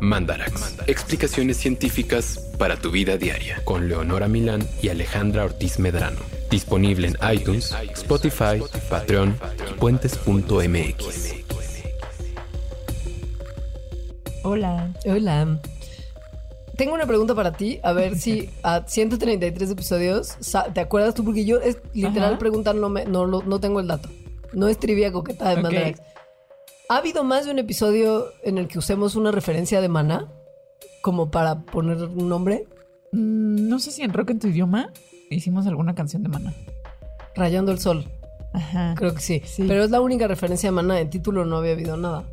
Mandarax. Explicaciones científicas para tu vida diaria. Con Leonora Milán y Alejandra Ortiz Medrano. Disponible en iTunes, Spotify, Patreon y puentes.mx. Hola. Hola. Tengo una pregunta para ti, a ver si a 133 episodios, ¿te acuerdas tú? Porque yo es literal Ajá. preguntar, no, me, no, lo- no tengo el dato. No es trivia coqueta de. Mandarax. ¿Ha habido más de un episodio en el que usemos una referencia de Maná? Como para poner un nombre. Mm, no sé si en Rock en tu idioma hicimos alguna canción de Mana. Rayando el sol. Ajá. Creo que sí. Sí. Pero es la única referencia de Maná. En título no había habido nada.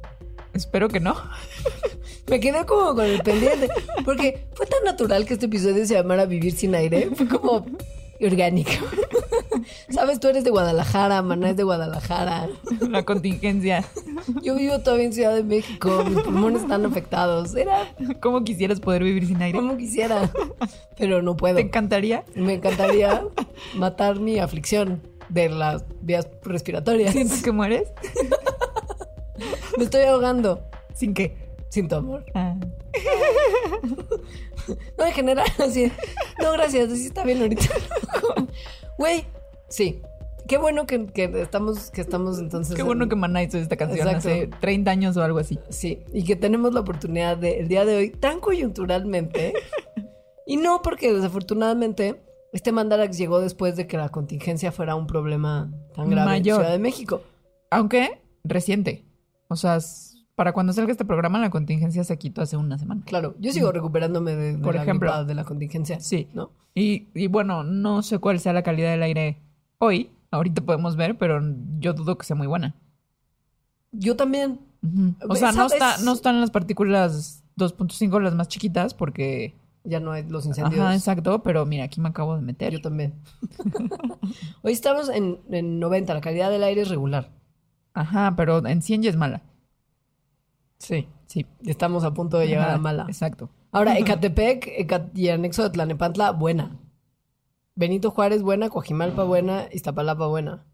Espero que no. Me quedé como con el pendiente. Porque fue tan natural que este episodio se llamara Vivir sin aire. Fue como orgánico. Sabes, tú eres de Guadalajara, Maná es de Guadalajara. La contingencia. Yo vivo todavía en Ciudad de México, mis pulmones están afectados. Era ¿Cómo quisieras poder vivir sin aire? como quisiera, pero no puedo. ¿Te encantaría? Me encantaría matar mi aflicción de las vías respiratorias. ¿Sientes que mueres? Me estoy ahogando ¿Sin qué? sin tu amor. Ah. No, en general, así. No, gracias, así está bien ahorita. Güey, sí. Qué bueno que, que estamos, que estamos entonces. Qué en- bueno que Maná hizo esta canción Exacto. hace 30 años o algo así. Sí, y que tenemos la oportunidad de el día de hoy, tan coyunturalmente, y no porque desafortunadamente este Mandarax llegó después de que la contingencia fuera un problema tan grave Mayor. en Ciudad de México. Aunque reciente. O sea, para cuando salga este programa, la contingencia se quitó hace una semana. Claro, yo sigo recuperándome de, de Por la ejemplo. de la contingencia. Sí. ¿No? Y, y bueno, no sé cuál sea la calidad del aire hoy. Ahorita podemos ver, pero yo dudo que sea muy buena. Yo también. O sea, no, ¿Sabes? está, no están las partículas 2.5 las más chiquitas porque... Ya no hay los incendios. Ajá, exacto, pero mira, aquí me acabo de meter. Yo también. Hoy estamos en, en 90, la calidad del aire es regular. Ajá, pero en 100 ya es mala. Sí. Sí. Estamos a punto de llegar a mala. Exacto. Ahora, Ecatepec Eca- y anexo de Tlanepantla, buena. Benito Juárez, buena. Coajimalpa, buena. Iztapalapa, buena.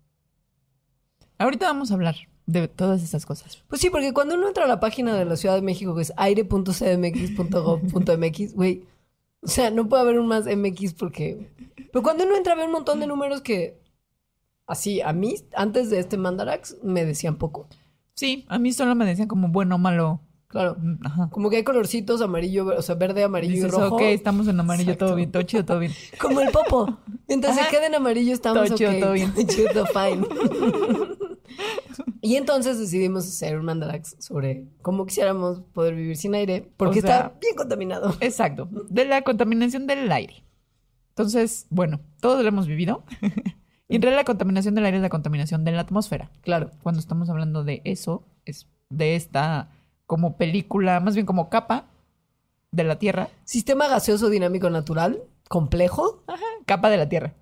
Ahorita vamos a hablar de todas esas cosas. Pues sí, porque cuando uno entra a la página de la Ciudad de México, que es aire.cdmx.gov.mx, güey, o sea, no puede haber un más MX porque... Pero cuando uno entra ve un montón de números que, así, a mí, antes de este Mandarax, me decían poco. Sí, a mí solo me decían como bueno o malo. Claro. Ajá. Como que hay colorcitos amarillo, o sea, verde, amarillo Dices, y rojo. ok, estamos en amarillo, Exacto. todo bien, todo chido, todo bien. Como el popo. Ajá. se quede en amarillo estamos Todo chido, todo bien. Chido, fine. y entonces decidimos hacer un mandarax sobre cómo quisiéramos poder vivir sin aire, porque O sea- está bien contaminado. Exacto, de la contaminación del aire. Entonces, bueno, todos lo hemos vivido. Y en realidad la contaminación del aire es la contaminación de la atmósfera. Claro. Cuando estamos hablando de eso, es de esta como película, más bien como capa de la Tierra. Sistema gaseoso dinámico natural, complejo. Ajá, capa de la Tierra.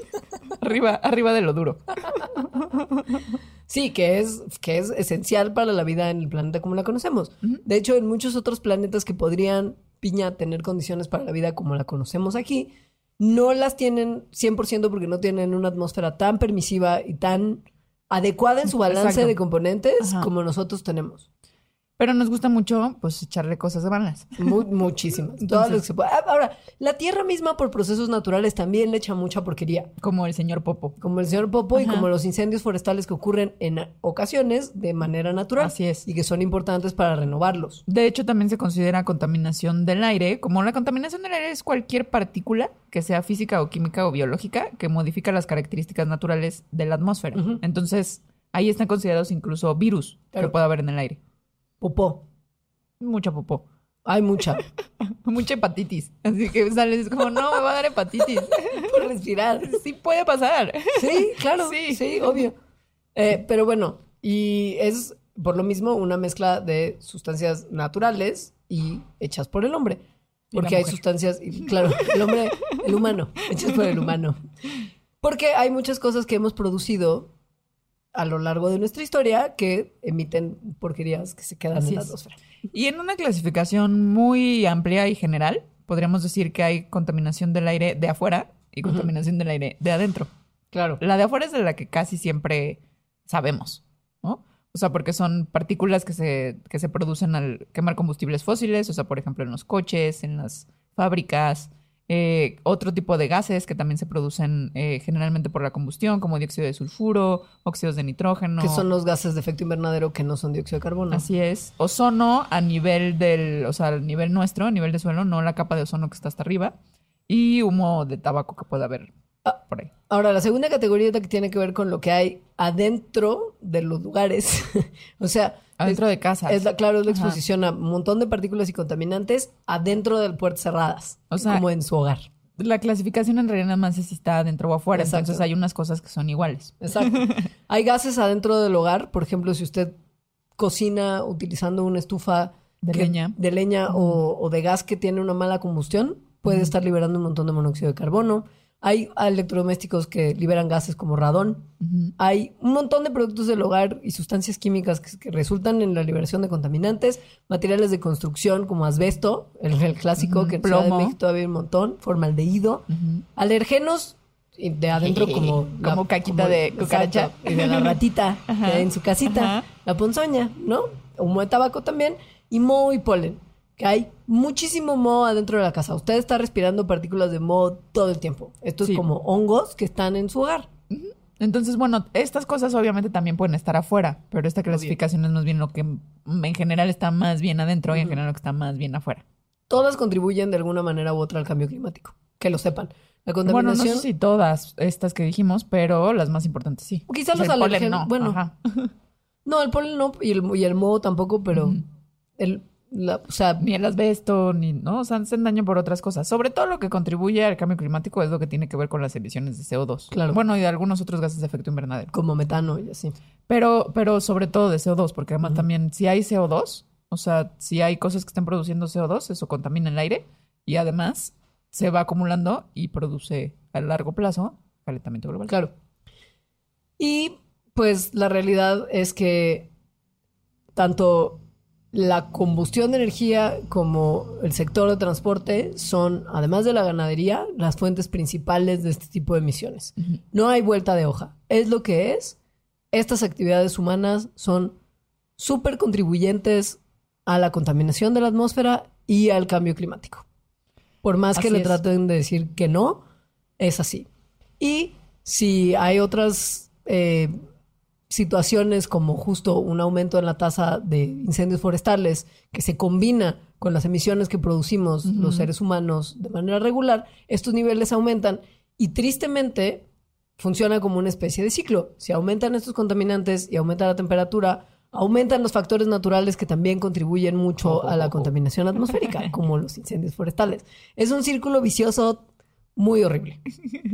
arriba, arriba de lo duro. Sí, que es, que es esencial para la vida en el planeta como la conocemos. De hecho, en muchos otros planetas que podrían, piña, tener condiciones para la vida como la conocemos aquí, no las tienen 100% porque no tienen una atmósfera tan permisiva y tan adecuada en su balance Exacto. de componentes Ajá. como nosotros tenemos. Pero nos gusta mucho, pues, echarle cosas de malas. Mu- muchísimas. Entonces- las que se pueda. Ah, Ahora, la Tierra misma por procesos naturales también le echa mucha porquería. Como el señor Popo. Como el señor Popo y como los incendios forestales que ocurren en ocasiones de manera natural. Así es. Y que son importantes para renovarlos. De hecho, también se considera contaminación del aire, como la contaminación del aire es cualquier partícula, que sea física o química o biológica, que modifica las características naturales de la atmósfera. Entonces, ahí están considerados incluso virus Claro. que puede haber en el aire. Popó. Mucha popó. Hay mucha. Mucha hepatitis. Así que sales como, no, me va a dar hepatitis. por respirar. Sí puede pasar. Sí, claro. Sí. Sí, obvio. Eh, pero bueno, y es por lo mismo una mezcla de sustancias naturales y hechas por el hombre. Porque hay sustancias, y claro, el hombre, el humano, hechas por el humano. Porque hay muchas cosas que hemos producido a lo largo de nuestra historia que emiten porquerías que se quedan Así en la es. atmósfera. Y en una clasificación muy amplia y general, podríamos decir que hay contaminación del aire de afuera y contaminación del aire de adentro. Claro. La de afuera es de la que casi siempre sabemos, ¿no? O sea, porque son partículas que se, que se producen al quemar combustibles fósiles, o sea, por ejemplo, en los coches, en las fábricas, eh, otro tipo de gases que también se producen eh, generalmente por la combustión, como dióxido de sulfuro, óxidos de nitrógeno. Que son los gases de efecto invernadero que no son dióxido de carbono. Así es. Ozono a nivel del, o sea, a nivel nuestro, a nivel de suelo, no la capa de ozono que está hasta arriba. Y humo de tabaco que puede haber por ahí. Ahora, la segunda categoría que tiene que ver con lo que hay adentro de los lugares. o sea, Adentro de casas. es la, claro, es la Ajá. exposición a un montón de partículas y contaminantes adentro de puertas cerradas, O sea, como en su hogar. La clasificación en realidad nada más es si está adentro o afuera. Exacto. Entonces hay unas cosas que son iguales. Exacto. hay gases adentro del hogar, por ejemplo, si usted cocina utilizando una estufa De que- leña. de leña o, o de gas que tiene una mala combustión, puede estar liberando un montón de monóxido de carbono. Hay electrodomésticos que liberan gases como radón. Hay un montón de productos del hogar y sustancias químicas que, que resultan en la liberación de contaminantes, materiales de construcción como asbesto, el, el clásico que en Ciudad de plomo. México todavía hay un montón, formaldehído, Ujú. alergenos de adentro como Como caquita de cucaracha. exacto, y de la ratita que Ajá, hay en su casita, la ponzoña, ¿no? Humo de tabaco también y moho y polen. Que hay muchísimo moho adentro de la casa. Usted está respirando partículas de moho todo el tiempo. Esto Sí. es como hongos que están en su hogar. Entonces, bueno, estas cosas obviamente también pueden estar afuera, pero esta clasificación es más bien lo que en general está más bien adentro y en general lo que está más bien afuera. Todas contribuyen de alguna manera u otra al cambio climático. Que lo sepan. La Bueno, no contaminación. sé si todas estas que dijimos, pero las más importantes sí. O quizá O sea, los alérgenos- no. bueno. Ajá. No, el polen no y el, y el moho tampoco, pero el, la- o sea, Ni el asbesto, ni, ¿no? O sea, hacen daño por otras cosas. Sobre todo lo que contribuye al cambio climático es lo que tiene que ver con las emisiones de CO2. Claro. Bueno, y de algunos otros gases de efecto invernadero. como metano y así. Pero, pero sobre todo de CO2, porque además también si hay CO2, o sea, si hay cosas que estén produciendo CO2, eso contamina el aire y además se va acumulando y produce a largo plazo calentamiento global. Claro. Y pues la realidad es que tanto la combustión de energía como el sector de transporte son, además de la ganadería, las fuentes principales de este tipo de emisiones. No hay vuelta de hoja. Es lo que es. Estas actividades humanas son súper contribuyentes a la contaminación de la atmósfera y al cambio climático. Por más que le es. traten de decir que no, es así. Y si hay otras eh, situaciones como justo un aumento en la tasa de incendios forestales que se combina con las emisiones que producimos los seres humanos de manera regular, estos niveles aumentan y tristemente funciona como una especie de ciclo. Si aumentan estos contaminantes y aumenta la temperatura, aumentan los factores naturales que también contribuyen mucho a la contaminación atmosférica, como los incendios forestales. Es un círculo vicioso muy horrible.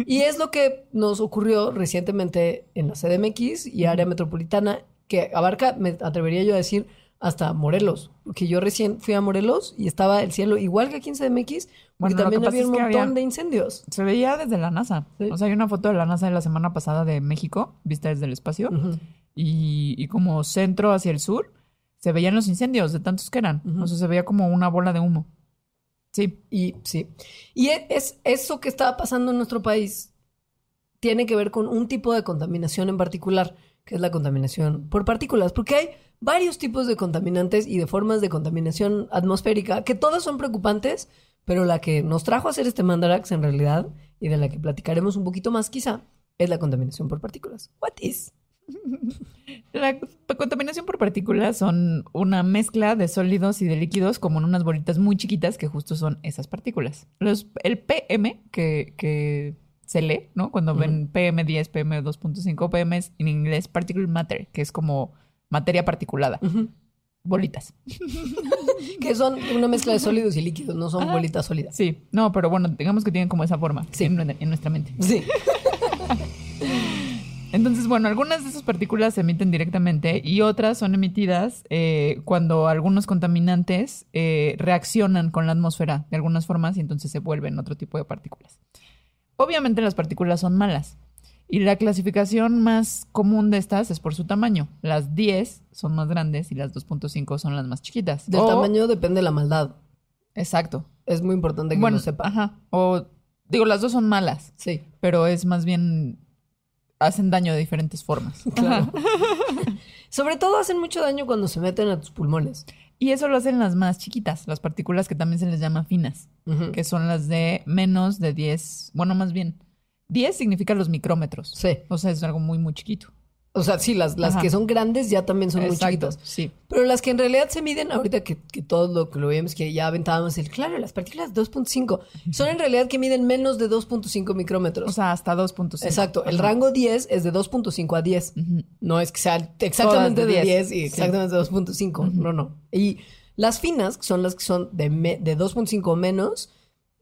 Y es lo que nos ocurrió recientemente en la CDMX y área metropolitana, que abarca, me atrevería yo a decir, hasta Morelos. Porque yo recién fui a Morelos y estaba el cielo igual que aquí en CDMX, porque Bueno, también que había un es que montón había- de incendios. Se veía desde la NASA. Sí. O sea, hay una foto de la NASA de la semana pasada de México, vista desde el espacio, y, y como centro hacia el sur, se veían los incendios de tantos que eran. Ujú. O sea, se veía como una bola de humo. Sí. Y sí. Y e- es eso que estaba pasando en nuestro país tiene que ver con un tipo de contaminación en particular, que es la contaminación por partículas, porque hay varios tipos de contaminantes y de formas de contaminación atmosférica que todas son preocupantes, pero la que nos trajo a hacer este Mandarax en realidad y de la que platicaremos un poquito más quizá es la contaminación por partículas. What is? La contaminación por partículas son una mezcla de sólidos y de líquidos como en unas bolitas muy chiquitas que justo son esas partículas. Los, el PM que, que se lee, ¿no? Cuando ven PM10, PM2.5, PM es en inglés particle matter, que es como materia particulada. Ujú. Bolitas. Que son una mezcla de sólidos y líquidos, no son Ajá. bolitas sólidas. Sí, no, pero bueno, digamos que tienen como esa forma Sí. en, en nuestra mente. Sí. Entonces, bueno, algunas de esas partículas se emiten directamente y otras son emitidas eh, cuando algunos contaminantes eh, reaccionan con la atmósfera de algunas formas y entonces se vuelven otro tipo de partículas. Obviamente las partículas son malas y la clasificación más común de estas es por su tamaño. Las 10 son más grandes y las 2.5 son las más chiquitas. Del O- tamaño depende de la maldad. Exacto. Es muy importante que bueno, lo sepa. Ajá. O digo, las dos son malas Sí. pero es más bien hacen daño de diferentes formas. Claro. Sobre todo hacen mucho daño cuando se meten a tus pulmones. Y eso lo hacen las más chiquitas, las partículas que también se les llama finas, que son las de menos de 10, bueno, más bien, 10 significa los micrómetros. Sí. O sea, es algo muy, muy chiquito. O sea, sí, las, las Ajá. que son grandes ya también son muy Exacto, chiquitas. Sí. Pero las que en realidad se miden, ahorita que, que todos lo que lo vemos, que ya aventábamos el, claro, las partículas 2.5, son en realidad que miden menos de 2.5 micrómetros. O sea, hasta 2.5. Exacto, el rango 10 es de 2.5 a 10. Ujú. No es que sea exactamente Todas de de 10, 10, y sí. exactamente de 2.5. No, no. Y las finas, que son las que son de, me- de 2.5 o menos,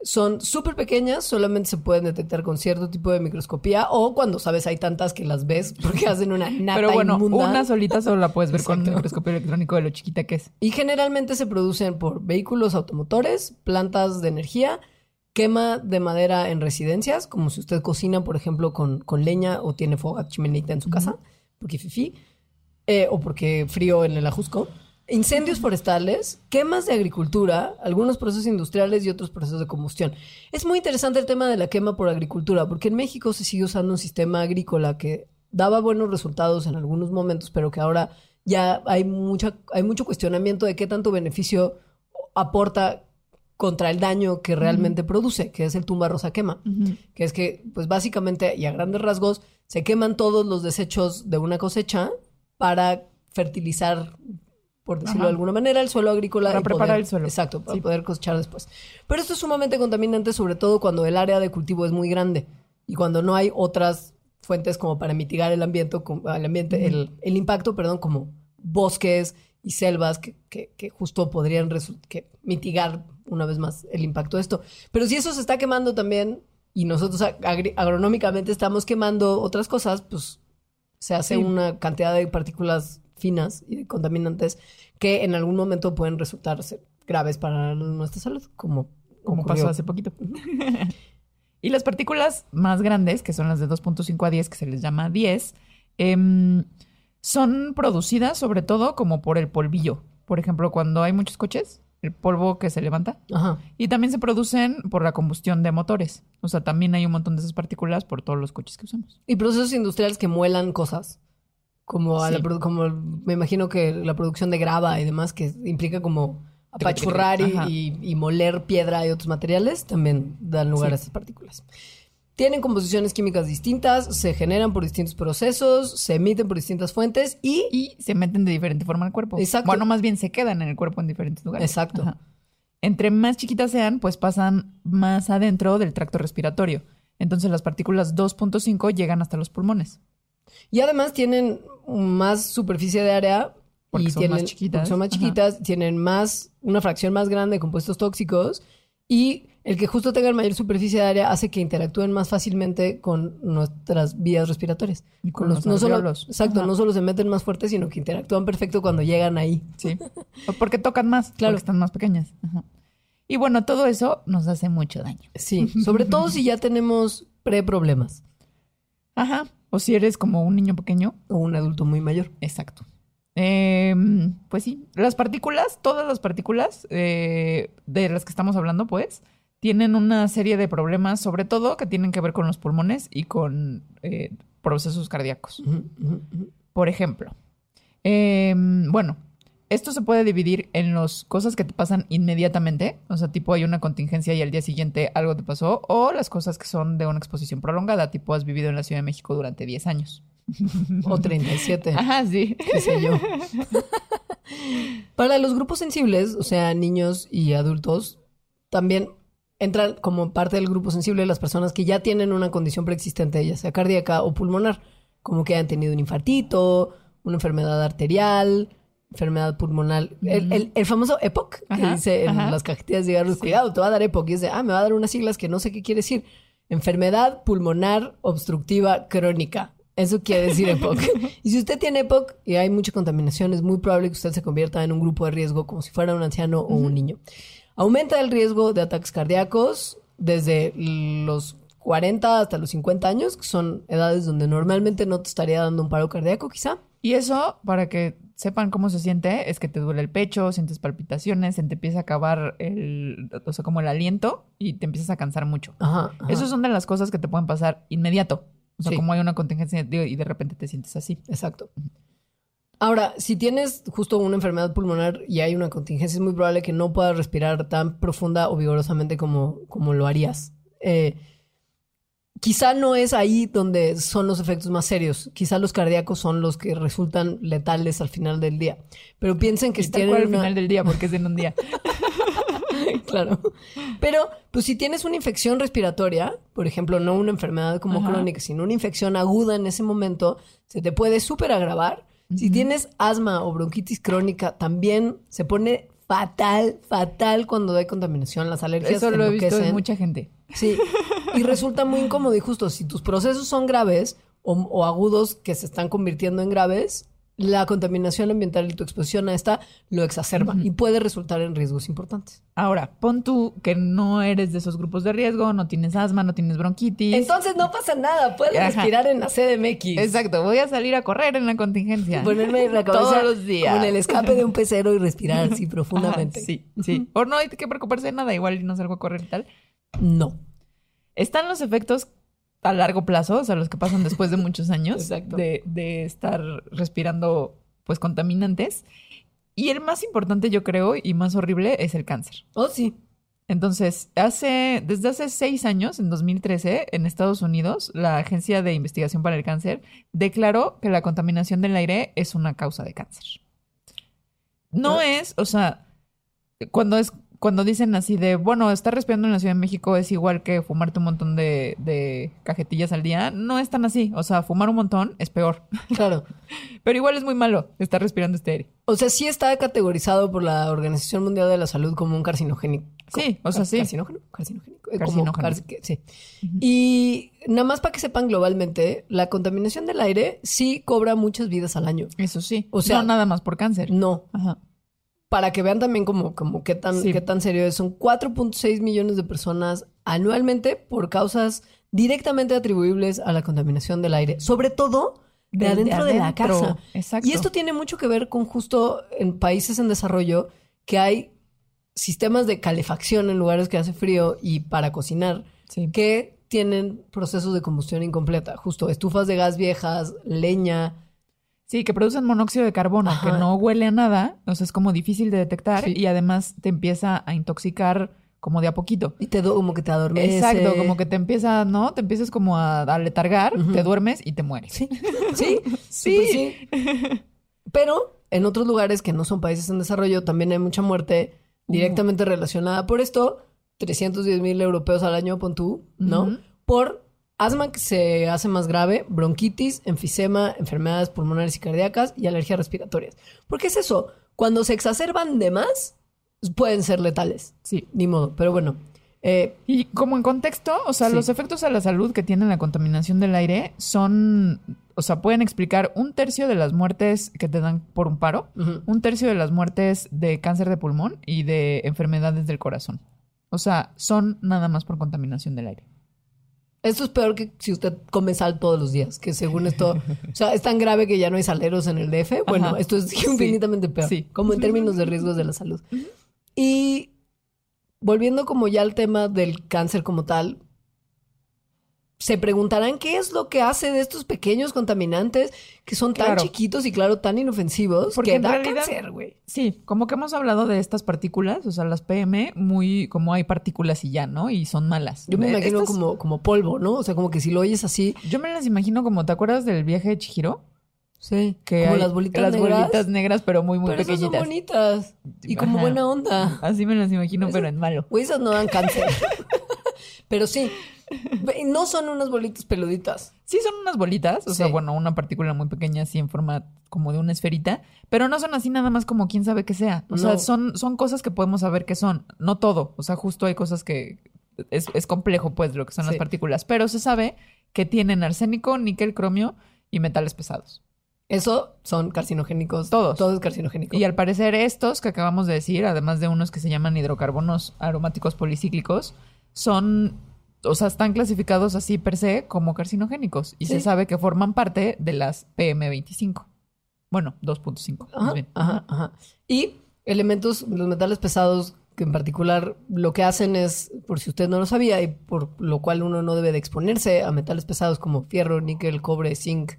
son súper pequeñas, solamente se pueden detectar con cierto tipo de microscopía o cuando sabes hay tantas que las ves porque hacen una nata Pero bueno, inmunda. una solita solo la puedes ver con un microscopio electrónico de lo chiquita que es. Y generalmente se producen por vehículos automotores, plantas de energía, quema de madera en residencias, como si usted cocina, por ejemplo, con, con leña o tiene fogata chimenita en su casa, porque fifi, eh, o porque frío en el ajusco. Incendios forestales, quemas de agricultura, algunos procesos industriales y otros procesos de combustión. Es muy interesante el tema de la quema por agricultura, porque en México se sigue usando un sistema agrícola que daba buenos resultados en algunos momentos, pero que ahora ya hay, mucha, hay mucho cuestionamiento de qué tanto beneficio aporta contra el daño que realmente produce, que es el tumba rosa quema, que es que, pues básicamente y a grandes rasgos, se queman todos los desechos de una cosecha para fertilizar, por decirlo Ajá. de alguna manera, el suelo agrícola. Para y preparar poder- el suelo. Exacto, para Sí. poder cosechar después. Pero esto es sumamente contaminante, sobre todo cuando el área de cultivo es muy grande y cuando no hay otras fuentes como para mitigar el ambiente, el, ambiente el, el impacto, perdón, como bosques y selvas que, que- que justo podrían que mitigar una vez más el impacto de esto. Pero si eso se está quemando también y nosotros agri- agronómicamente estamos quemando otras cosas, pues se hace Sí. una cantidad de partículas finas y de contaminantes que en algún momento pueden resultar ser graves para nuestra salud, como, como ocurrió. pasó hace poquito. y las partículas más grandes, que son las de 2.5 a 10, que se les llama 10, em, son producidas sobre todo como por el polvillo. Por ejemplo, cuando hay muchos coches, el polvo que se levanta. Ajá. Y también se producen por la combustión de motores. O sea, también hay un montón de esas partículas por todos los coches que usamos. Y procesos industriales que muelan cosas. Como, a Sí. como me imagino que la producción de grava y demás, que implica como apachurrar y, y- y moler piedra y otros materiales, también dan lugar Sí. a esas partículas. Tienen composiciones químicas distintas, se generan por distintos procesos, se emiten por distintas fuentes y... Y se meten de diferente forma al cuerpo. Exacto. Bueno, más bien se quedan en el cuerpo en diferentes lugares. Exacto. Ajá. Entre más chiquitas sean, pues pasan más adentro del tracto respiratorio. Entonces las partículas 2.5 llegan hasta los pulmones. Y además tienen más superficie de área Porque y son tienen, más chiquitas. son más Ajá. chiquitas, tienen más, una fracción más grande de compuestos tóxicos y el que justo tengan mayor superficie de área hace que interactúen más fácilmente con nuestras vías respiratorias. Y con los- los no solo, exacto, Ajá. no solo se meten más fuerte, sino que interactúan perfecto cuando llegan ahí. Sí. Porque tocan más, Claro. porque están más pequeñas. Ajá. Y bueno, todo eso nos hace mucho daño. Sí, sobre todo si ya tenemos pre-problemas Ajá. O si eres como un niño pequeño. o un adulto muy mayor. Exacto. Eh, pues sí, las partículas, todas las partículas eh, de las que estamos hablando, pues, tienen una serie de problemas, sobre todo que tienen que ver con los pulmones y con eh, procesos cardíacos. Por ejemplo, eh, bueno, esto se puede dividir en las cosas que te pasan inmediatamente, o sea, tipo hay una contingencia y al día siguiente algo te pasó, o las cosas que son de una exposición prolongada, tipo has vivido en la Ciudad de México durante 10 años. O 37. Ajá, sí. qué sé yo. Para los grupos sensibles, o sea, niños y adultos, también entran como parte del grupo sensible las personas que ya tienen una condición preexistente, ya sea cardíaca o pulmonar, como que han tenido un infartito, una enfermedad arterial, enfermedad pulmonar, el, el- el famoso EPOC, que dice en ajá. las cajetillas de cigarros, cuidado, te va a dar EPOC, y de, ah, me va a dar unas siglas que no sé qué quiere decir. Enfermedad pulmonar obstructiva crónica. Eso quiere decir EPOC. y si usted tiene EPOC y hay mucha contaminación, es muy probable que usted se convierta en un grupo de riesgo como si fuera un anciano o un niño. Aumenta el riesgo de ataques cardíacos desde los 40 hasta los 50 años, que son edades donde normalmente no te estaría dando un paro cardíaco, quizá. Y eso, para que sepan cómo se siente, es que te duele el pecho, sientes palpitaciones, se te empieza a acabar el, o sea, como el aliento y te empiezas a cansar mucho. Ajá. ajá. Esas son de las cosas que te pueden pasar inmediato. O sea, Sí. como hay una contingencia y de repente te sientes así. Exacto. Ahora, si tienes justo una enfermedad pulmonar y hay una contingencia, es muy probable que no puedas respirar tan profunda o vigorosamente como, como lo harías. Eh, quizá no es ahí donde son los efectos más serios. Quizá los cardíacos son los que resultan letales al final del día. Pero piensen que Y si tienen al una- final del día, porque es en un día. claro. Pero, pues si tienes una infección respiratoria, por ejemplo, no una enfermedad como Ajá. crónica, sino una infección aguda en ese momento, se te puede súper agravar. Si tienes asma o bronquitis crónica, también se pone fatal, fatal cuando hay contaminación. Las alergias Eso lo he visto en mucha gente. Sí, y resulta muy incómodo y justo si tus procesos son graves o, o agudos que se están convirtiendo en graves, la contaminación ambiental y tu exposición a esta lo exacerban y puede resultar en riesgos importantes. Ahora, pon tú que no eres de esos grupos de riesgo, no tienes asma, no tienes bronquitis. Entonces no pasa nada, puedes Ajá. respirar en la CDMX. Exacto, voy a salir a correr en la contingencia. Ponerme la cabeza Todos los días. como en el escape de un pecero y respirar así Ajá, profundamente. sí, sí. O no hay que preocuparse de nada, igual no salgo a correr y tal. No. Están los efectos a largo plazo, o sea, los que pasan después de muchos años de, de estar respirando pues contaminantes. Y el más importante, yo creo, y más horrible, es el cáncer. Oh, sí. Entonces, hace, desde hace seis años, en 2013, en Estados Unidos, la Agencia de Investigación para el Cáncer declaró que la contaminación del aire es una causa de cáncer. No es, o sea, cuando es, cuando dicen así de, bueno, estar respirando en la Ciudad de México es igual que fumarte un montón de, de cajetillas al día, no es tan así. O sea, fumar un montón es peor. Claro. Pero igual es muy malo estar respirando este aire. O sea, sí está categorizado por la Organización Mundial de la Salud como un carcinogénico. Sí, o sea, sí. ¿Carcinógeno? Carcinogénico. Eh, como Carcinógeno. sí. Y nada más para que sepan globalmente, la contaminación del aire sí cobra muchas vidas al año. Eso sí. O sea- no nada más por cáncer. No. Ajá. Para que vean también como, como qué, tan, Sí. qué tan serio es. Son 4.6 millones de personas anualmente por causas directamente atribuibles a la contaminación del aire. Sobre todo de, adentro de, la casa. Exacto. Y esto tiene mucho que ver con justo en países en desarrollo que hay sistemas de calefacción en lugares que hace frío y para cocinar Sí. que tienen procesos de combustión incompleta. Justo estufas de gas viejas, leña. Sí, que producen monóxido de carbono, Ajá. que no huele a nada, o sea, es como difícil de detectar Sí. y además te empieza a intoxicar como de a poquito. Y te como que te adormece. Exacto, como que te empieza, ¿no? Te empiezas como a, a letargar, te duermes y te mueres. Sí, sí, Sí. sí. Pero en otros lugares que no son países en desarrollo también hay mucha muerte directamente relacionada por esto. 310 mil europeos al año, pon tú, ¿no? Ujú. Por asma que se hace más grave, bronquitis, enfisema, enfermedades pulmonares y cardíacas y alergias respiratorias. ¿Por qué es eso? Cuando se exacerban de más, pueden ser letales. Sí. Ni modo, pero bueno. eh, Y como en contexto, o sea, Sí. los efectos a la salud que tiene la contaminación del aire son, o sea, pueden explicar un tercio de las muertes que te dan por un paro, un tercio de las muertes de cáncer de pulmón y de enfermedades del corazón. O sea, son nada más por contaminación del aire. Esto es peor que si usted come sal todos los días, que según esto, o sea, es tan grave que ya no hay saleros en el DF. Bueno, Ajá. esto es infinitamente peor, Sí. como en términos de riesgos de la salud. Y volviendo como ya al tema del cáncer como tal, se preguntarán qué es lo que hace de estos pequeños contaminantes que son tan Claro. chiquitos y claro, tan inofensivos Porque que en da realidad- cáncer, güey. Sí, como que hemos hablado de estas partículas, o sea, las PM, muy como hay partículas y ya, ¿no? Y son malas. Yo me Eh, imagino estas- como, como polvo, ¿no? O sea, como que si lo oyes así, Yo me las imagino como, ¿te acuerdas del viaje de Chihiro? sí, Que como hay las bolitas las negras. bolitas negras, pero muy, muy pero esas son pequeñitas. bonitas y como Ajá. buena onda. Así me las imagino, pero en malo. Güey, esas no dan cáncer. Pero sí, no son unas bolitas peluditas. Sí, son unas bolitas, o sea, bueno, una partícula muy pequeña así en forma como de una esferita, pero no son así nada más como quién sabe qué sea. O sea, son, son cosas que podemos saber qué son. No todo, o sea, justo hay cosas que es, es complejo, pues, lo que son las partículas, pero se sabe que tienen arsénico, níquel, cromio y metales pesados. Eso son carcinogénicos. Todos. Todo es carcinogénico. Y al parecer estos que acabamos de decir, además de unos que se llaman hidrocarbonos aromáticos policíclicos, son, o sea, están clasificados así per se como carcinogénicos y Sí. se sabe que forman parte de las PM25. Bueno, 2.5. más Ajá, ajá, ajá. Y elementos, los metales pesados que en particular lo que hacen es, por si usted no lo sabía, y por lo cual uno no debe de exponerse a metales pesados como fierro, níquel, cobre, zinc,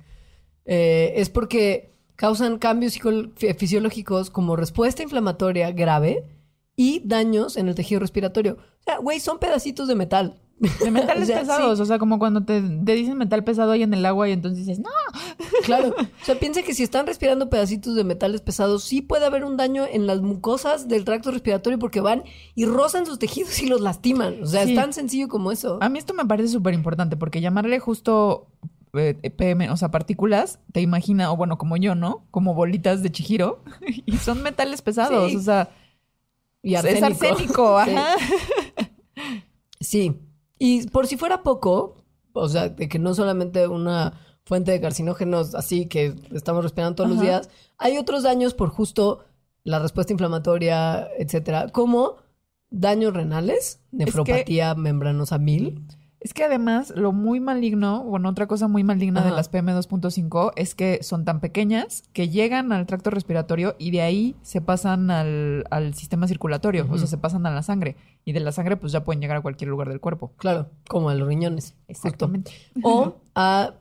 eh, es porque causan cambios fisiológicos como respuesta inflamatoria grave y daños en el tejido respiratorio. O sea, güey, son pedacitos de metal. De metales O sea, pesados, sí. o sea, como cuando te, te dicen metal pesado ahí en el agua y entonces dices, no, Claro. O sea, piensa que si están respirando pedacitos de metales pesados, sí puede haber un daño en las mucosas del tracto respiratorio porque van y rozan sus tejidos y los lastiman. O sea, Sí. es tan sencillo como eso. A mí esto me parece súper importante porque llamarle justo eh, PM, o sea, partículas, te imagina, o bueno, como yo, ¿no? Como bolitas de chihiro y son metales pesados, Sí. o sea, Y es arsénico, ajá. Sí. Y por si fuera poco, o sea, de que no solamente una fuente de carcinógenos así que estamos respirando todos los días, hay otros daños por justo la respuesta inflamatoria, etcétera, como daños renales, nefropatía membranosa mil. Es que además lo muy maligno, bueno, otra cosa muy maligna de las PM2.5 es que son tan pequeñas que llegan al tracto respiratorio y de ahí se pasan al, al sistema circulatorio, o sea, se pasan a la sangre. Y de la sangre pues ya pueden llegar a cualquier lugar del cuerpo. Claro, como a los riñones. justo. Exactamente. O a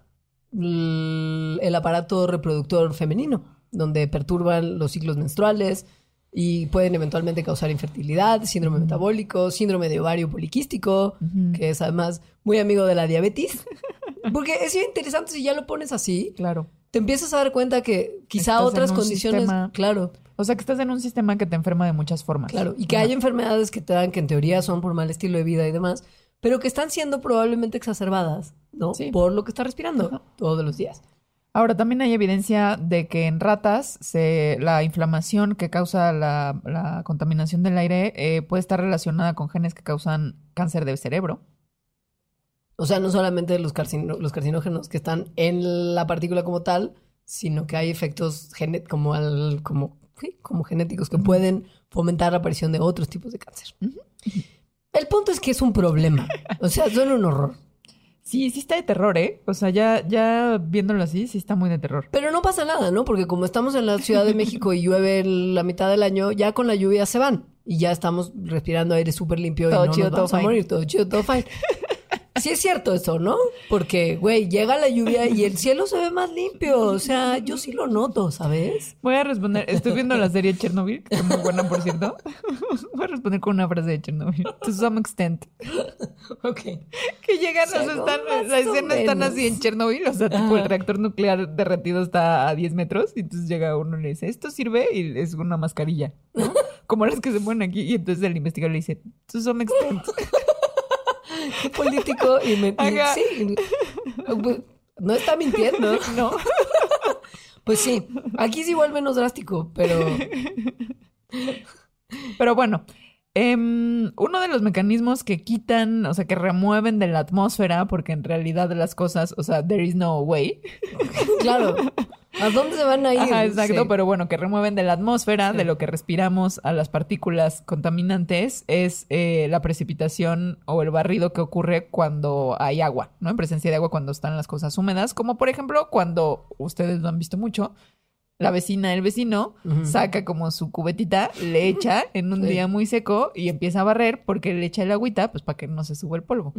el aparato reproductor femenino, donde perturban los ciclos menstruales y pueden eventualmente causar infertilidad, síndrome metabólico, síndrome de ovario poliquístico, que es además muy amigo de la diabetes. Porque es interesante si ya lo pones así, Claro. te empiezas a dar cuenta que quizá Estás otras condiciones, sistema- claro, O sea, que estás en un sistema que te enferma de muchas formas. Claro, y que hay enfermedades que te dan que en teoría son por mal estilo de vida y demás, pero que están siendo probablemente exacerbadas, ¿no? Sí. Por lo que está respirando todos los días. Ahora, también hay evidencia de que en ratas se, la inflamación que causa la, la contaminación del aire eh, puede estar relacionada con genes que causan cáncer del cerebro. O sea, no solamente los, carcino- los carcinógenos que están en la partícula como tal, sino que hay efectos como, al- como, sí, como genéticos que pueden fomentar la aparición de otros tipos de cáncer. El punto es que es un problema. O sea, son un horror. Sí, sí está de terror, ¿eh? O sea, ya, ya viéndolo así, sí está muy de terror. Pero no pasa nada, ¿no? Porque como estamos en la Ciudad de México y llueve la mitad del año, ya con la lluvia se van. Y ya estamos respirando aire súper limpio Todo y no chido, nos vamos todo a fine. morir. Todo chido, todo fine. Sí es cierto eso, ¿no? Porque, güey, llega la lluvia y el cielo se ve más limpio. O sea, yo sí lo noto, ¿sabes? Voy a responder, estoy viendo la serie Chernobyl, que es muy buena, por cierto. Voy a responder con una frase de Chernobyl. To some extent. Ok. Que llegan, o sea, están, la escena están así en Chernobyl, o sea, tipo el reactor nuclear derretido está a 10 metros, y entonces llega uno y le dice, ¿esto sirve? Y es una mascarilla, ¿no? Como las que se ponen aquí, y entonces el investigador le dice, to some extent. Político y me... y- sí. pues, no está mintiendo. No. Pues sí. Aquí sí vuelve menos drástico, pero... Pero bueno, em, uno de los mecanismos que quitan, o sea, que remueven de la atmósfera, porque en realidad las cosas, o sea, there is no way. Claro. ¿A dónde se van a ir? Ajá, exacto, Sí. pero bueno, que remueven de la atmósfera, Sí. de lo que respiramos a las partículas contaminantes, es eh, la precipitación o el barrido que ocurre cuando hay agua, ¿no? En presencia de agua cuando están las cosas húmedas, como por ejemplo cuando ustedes lo han visto mucho. La vecina, el vecino, saca como su cubetita, le echa en un Sí. día muy seco y empieza a barrer porque le echa el agüita, pues para que no se suba el polvo.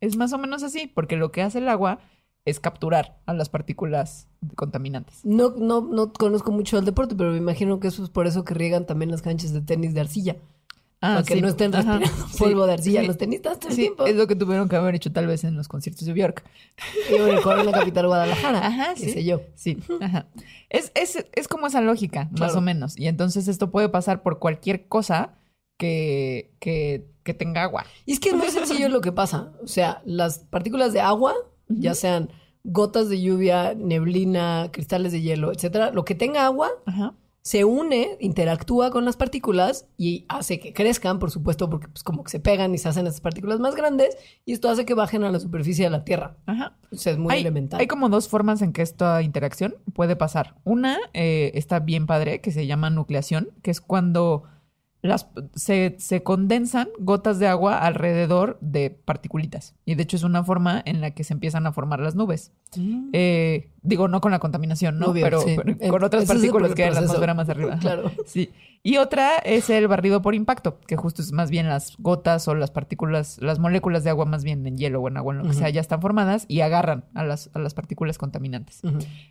Es más o menos así, porque lo que hace el agua es capturar a las partículas contaminantes. No, no, no conozco mucho el deporte, pero me imagino que eso es por eso que riegan también las canchas de tenis de arcilla. Para que sí. no estén respirando polvo de arcilla sí. los tenistas todo el Sí, tiempo. es lo que tuvieron que haber hecho tal vez en los conciertos de Bjork. Y en la capital Guadalajara. Ajá, sí. sé yo. Sí, ajá. Es, es, es como esa lógica, más o menos. Y entonces esto puede pasar por cualquier cosa que, que, que tenga agua. Y es que es muy sencillo lo que pasa. O sea, las partículas de agua, ya sean gotas de lluvia, neblina, cristales de hielo, etcétera, lo que tenga agua Ajá. Se une, interactúa con las partículas y hace que crezcan, por supuesto, porque pues como que se pegan y se hacen estas partículas más grandes y esto hace que bajen a la superficie de la Tierra. Ajá. O sea, es muy hay, elemental. hay como dos formas en que esta interacción puede pasar. Una eh, está bien padre, que se llama nucleación, que es cuando las, se, se condensan gotas de agua alrededor de particulitas. Y de hecho es una forma en la que se empiezan a formar las nubes. Eh, digo, no con la contaminación, ¿no? Obvio, pero, sí. pero Eh, con otras partículas que hay en la atmósfera más arriba. Claro. Sí. Y otra es el barrido por impacto, que justo es más bien las gotas o las partículas, las moléculas de agua más bien en hielo o en agua, en lo que sea, ya están formadas y agarran a las, a las partículas contaminantes.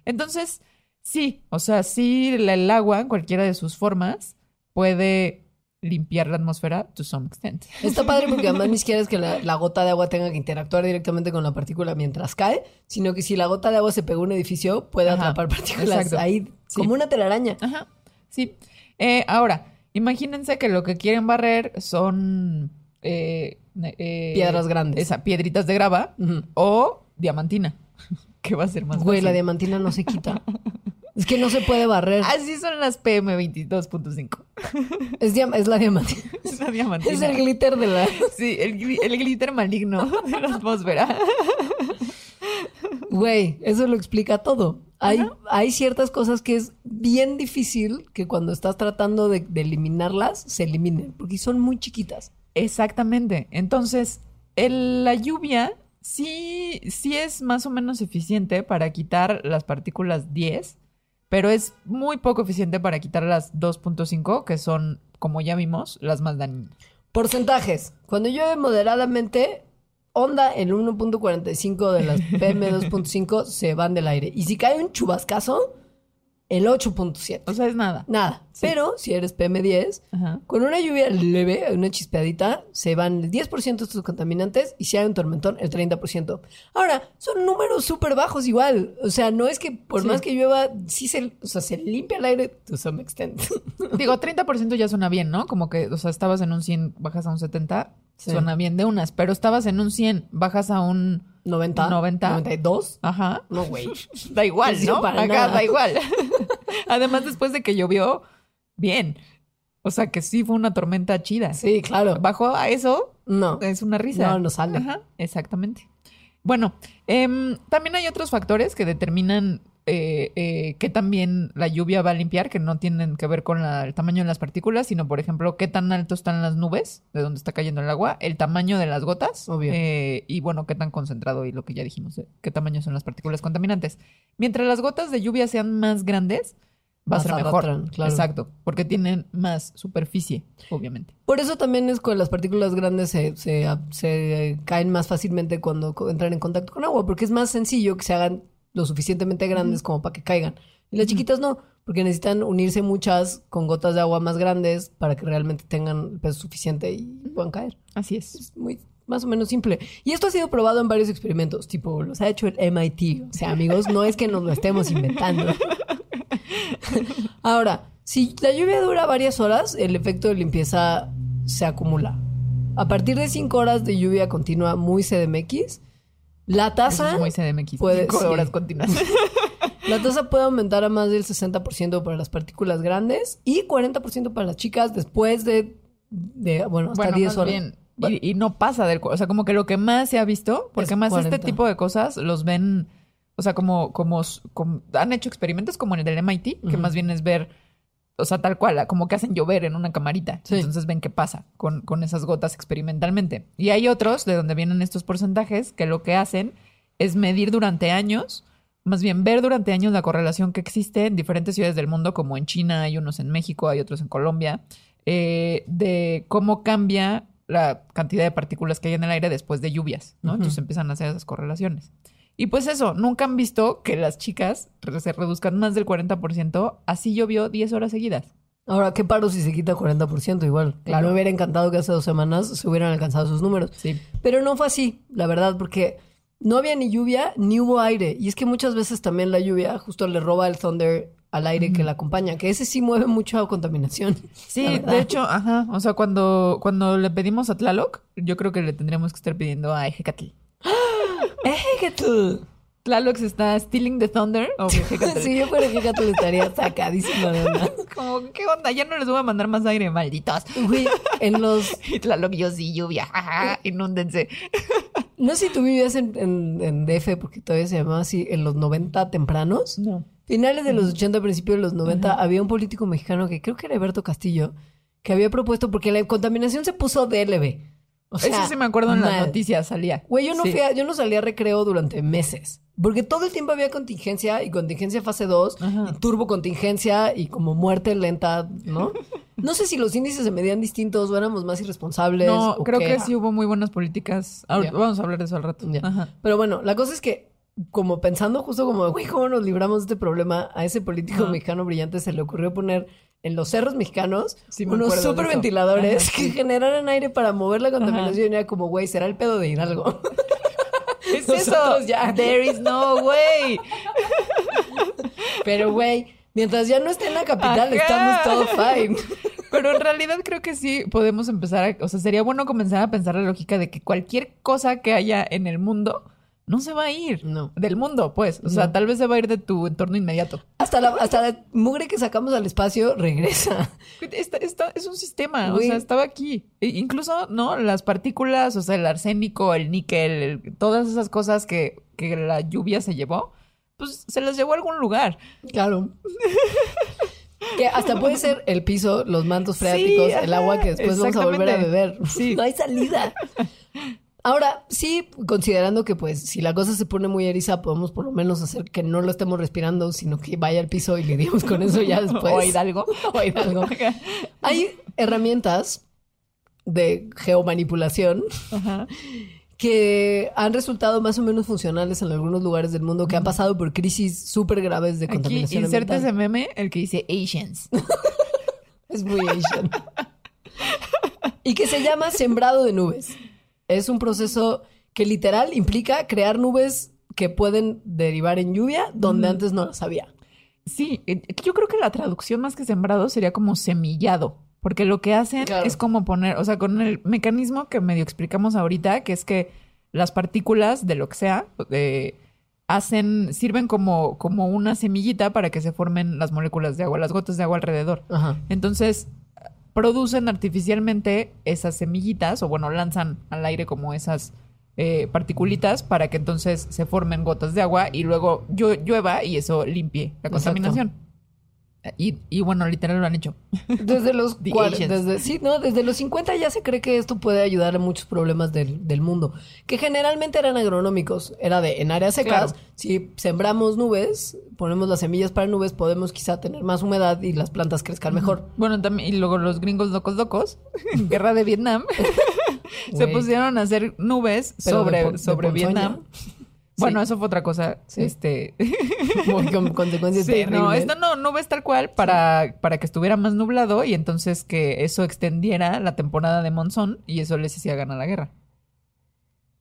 Entonces, sí, o sea, sí el agua en cualquiera de sus formas puede limpiar la atmósfera to some extent. Está padre porque además ni siquiera es que la, la gota de agua tenga que interactuar directamente con la partícula mientras cae, sino que si la gota de agua se pega a un edificio, puede Ajá, atrapar partículas exacto. ahí, Sí. como una telaraña. Ajá, sí. Eh, ahora, imagínense que lo que quieren barrer son... eh, eh, Piedras grandes. Esa, piedritas de grava o diamantina, que va a ser más Güey, la fácil. diamantina no se quita. es que no se puede barrer. Así son las PM22.5. Es, diam- es la diamantina. Es la diamantina. Es el glitter de la... Sí, el, gli- el glitter maligno de la atmósfera. Güey, eso lo explica todo. Hay, hay ciertas cosas que es bien difícil que cuando estás tratando de, de eliminarlas, se eliminen, porque son muy chiquitas. Exactamente. Entonces, el- la lluvia sí, sí es más o menos eficiente para quitar las partículas 10, pero es muy poco eficiente para quitar las 2.5, que son, como ya vimos, las más dañinas. Porcentajes. Cuando llueve moderadamente, onda el 1.45 de las PM2.5 se van del aire. Y si cae un chubascazo, el 8.7. O sea, es nada. Nada. Sí. Pero si eres PM10, Ajá. con una lluvia leve, una chispeadita, se van el 10% de estos contaminantes y si hay un tormentón, el 30%. Ahora, son números súper bajos igual. O sea, no es que por Sí. más que llueva, sí se, o sea, se limpia el aire to some extent. Digo, 30% ya suena bien, ¿no? Como que, o sea, estabas en un 100, bajas a un 70, Sí. suena bien de unas, pero estabas en un 100, bajas a un 90, 90. 92. Ajá. No, güey. Da igual, Sí, ¿no? para Acá nada. da igual. Además, después de que llovió, bien. O sea, que sí fue una tormenta chida. Sí, claro. Bajo a eso, No. es una risa. No, no sale. Ajá, exactamente. Bueno, em, también hay otros factores que determinan eh, eh, qué tan bien la lluvia va a limpiar, que no tienen que ver con la- el tamaño de las partículas, sino, por ejemplo, qué tan alto están las nubes de donde está cayendo el agua, el tamaño de las gotas, Obvio. eh, y bueno, qué tan concentrado y lo que ya dijimos, eh, qué tamaño son las partículas contaminantes. Mientras las gotas de lluvia sean más grandes, va Más a ser mejor. claro. Exacto, porque tienen más superficie, obviamente. Por eso también es que las partículas grandes se, se, se caen más fácilmente cuando entran en contacto con agua, porque es más sencillo que se hagan lo suficientemente grandes como para que caigan. Y las chiquitas no, porque necesitan unirse muchas con gotas de agua más grandes para que realmente tengan el peso suficiente y puedan caer. Así es. Es muy más o menos simple. Y esto ha sido probado en varios experimentos, tipo los ha hecho el MIT. O sea, amigos, no es que nos lo estemos inventando. Ahora, si la lluvia dura varias horas, el efecto de limpieza se acumula. A partir de 5 horas de lluvia continua muy CDMX, la tasa, es muy CDMX. puede- Cinco sí. horas continuas. la tasa puede aumentar a más del 60% para las partículas grandes y 40% para las chicas después de, de bueno, hasta bueno, 10 más horas. bien. Y, y no pasa del... O sea, como que lo que más se ha visto, porque Es más 40. este tipo de cosas los ven... O sea, como, como, como- han hecho experimentos como en el del MIT, que más bien es ver, o sea, tal cual, como que hacen llover en una camarita. Sí. Entonces ven qué pasa con, con esas gotas experimentalmente. Y hay otros de donde vienen estos porcentajes que lo que hacen es medir durante años, más bien ver durante años la correlación que existe en diferentes ciudades del mundo, como en China, hay unos en México, hay otros en Colombia, eh, de cómo cambia la cantidad de partículas que hay en el aire después de lluvias, ¿no? Entonces empiezan a hacer esas correlaciones. Y pues eso, nunca han visto que las chicas se reduzcan más del 40%, así llovió 10 horas seguidas. Ahora, ¿qué paro si se quita 40% igual? Claro. Me hubiera encantado que hace dos semanas se hubieran alcanzado sus números. Sí. Pero no fue así, la verdad, porque no había ni lluvia ni hubo aire. Y es que muchas veces también la lluvia justo le roba el thunder al aire que la acompaña, que ese sí mueve mucha contaminación. Sí, de hecho, ajá. O sea, cuando, cuando le pedimos a Tlaloc, yo creo que le tendríamos que estar pidiendo a Ejecatl. Ejecatl. Tlaloc se está stealing the thunder. Sí, yo por Ejecatl estaría sacadísima de onda. Como, ¿qué onda? Ya no les voy a mandar más aire, malditos. Güey, en los... Y Tlaloc, yo sí, lluvia, jaja, inúndense. No sé si tú vivías en, en, en DF, porque todavía se llamaba así, en los 90 tempranos. No. Finales de los 80, principios de los 90, había un político mexicano que creo que era Alberto Castillo, que había propuesto, porque la contaminación se puso DLB. O sea, Eso sí me acuerdo en las noticias, salía. Güey, yo no, Sí. fui a- yo no salí a recreo durante meses. Porque todo el tiempo había contingencia y contingencia fase 2 Ajá. y turbo contingencia y como muerte lenta, ¿no? No sé si los índices se medían distintos o éramos más irresponsables. No, o creo qué que sí hubo muy buenas políticas. Ahora-. Vamos a hablar de eso al rato. Ya. Ajá. Pero bueno, la cosa es que, como pensando justo como, güey, ¿cómo nos libramos de este problema? A ese político mexicano brillante se le ocurrió poner en los cerros mexicanos Sí, me unos superventiladores Ajá, que generaran aire para mover la contaminación. Y era como, güey, será el pedo de Hidalgo. ¿Qué es Nosotros eso? ya. There is no way. Pero, güey, mientras ya no esté en la capital, Ajá. estamos todo fine. Pero en realidad creo que sí podemos empezar a... O sea, sería bueno comenzar a pensar la lógica de que cualquier cosa que haya en el mundo no se va a ir. No. Del mundo, pues. O sea, No. tal vez se va a ir de tu entorno inmediato. Hasta la, hasta la mugre que sacamos al espacio regresa. Esta- esta- es un sistema, o sea, estaba aquí. E- incluso, ¿no? Las partículas, o sea, el arsénico, el níquel, el- todas esas cosas que, que la lluvia se llevó, pues se las llevó a algún lugar. Claro. Que hasta puede ser el piso, los mantos freáticos, el agua que después vamos a volver a beber. Sí. No hay salida. Ahora, sí, considerando que pues si la cosa se pone muy eriza, podemos por lo menos hacer que no lo estemos respirando, sino que vaya al piso y lidiemos con eso ya después. o Hidalgo. O Hidalgo. Hay herramientas de geomanipulación Ajá. que han resultado más o menos funcionales en algunos lugares del mundo que han pasado por crisis súper graves de Aquí contaminación inserta ese meme, el que dice Asians. Es muy Asian. y que se llama sembrado de nubes. Es un proceso que literal implica crear nubes que pueden derivar en lluvia donde antes no las había. Sí, eh, yo creo que la traducción más que sembrado sería como semillado, porque lo que hacen Claro. es como poner, o sea, con el mecanismo que medio explicamos ahorita, que es que las partículas de lo que sea, eh, hacen, sirven como, como una semillita para que se formen las moléculas de agua, las gotas de agua alrededor. Ajá. Entonces, producen artificialmente esas semillitas, o bueno, lanzan al aire como esas eh, particulitas para que entonces se formen gotas de agua y luego llu- llueva y eso limpie la Exacto. Y, y bueno, literal lo han hecho. Desde los desde, sí, no, desde los 50 ya se cree que esto puede ayudar a muchos problemas del, del mundo, que generalmente eran agronómicos. Era de en áreas secas, Claro. si sembramos nubes, ponemos las semillas para nubes, podemos quizá tener más humedad y las plantas crezcan mejor. Bueno, también, y luego los gringos locos locos, guerra de Vietnam, se pusieron a hacer nubes Pero sobre, de sobre. Vietnam. Bueno, Sí. eso fue otra cosa. Sí. Este. Muy con consecuencias Sí, terribles. no, esto no, nubes tal cual para, para que estuviera más nublado y entonces que eso extendiera la temporada de monzón y eso les hacía ganar la guerra.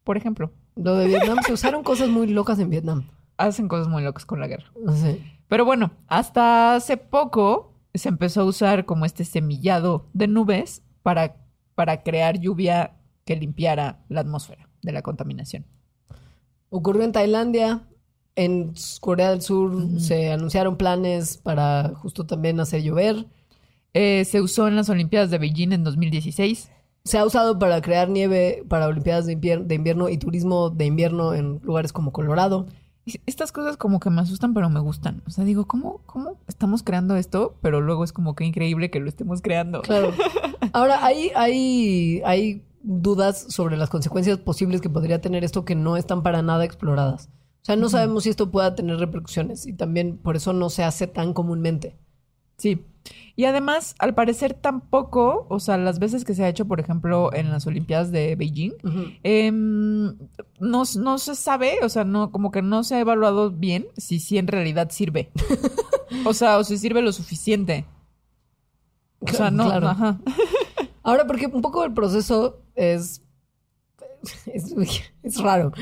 Por ejemplo, Lo de Vietnam, se usaron cosas muy locas en Vietnam. hacen cosas muy locas con la guerra. Sí. Pero bueno, hasta hace poco se empezó a usar como este semillado de nubes para, para crear lluvia que limpiara la atmósfera de la contaminación. Ocurrió en Tailandia, en Corea del Sur se anunciaron planes para justo también hacer llover. Eh, se usó en las Olimpiadas de Beijing en 2016. Se ha usado para crear nieve para Olimpiadas de, invier- de invierno y turismo de invierno en lugares como Colorado. Estas cosas como que me asustan, pero me gustan. O sea, digo, ¿cómo, ¿cómo estamos creando esto? Pero luego es como que increíble que lo estemos creando. Claro. Ahora, hay, hay, hay dudas sobre las consecuencias posibles que podría tener esto que no están para nada exploradas. O sea, no sabemos si esto pueda tener repercusiones y también por eso no se hace tan comúnmente. Sí. Y además, al parecer tampoco, o sea, las veces que se ha hecho, por ejemplo, en las Olimpiadas de Beijing, em, no, no se sabe, o sea, no, como que no se ha evaluado bien si sí en realidad sirve. o sea, o si sirve lo suficiente. O sea, no, Claro. ajá. Ahora, porque un poco el proceso es, es, raro.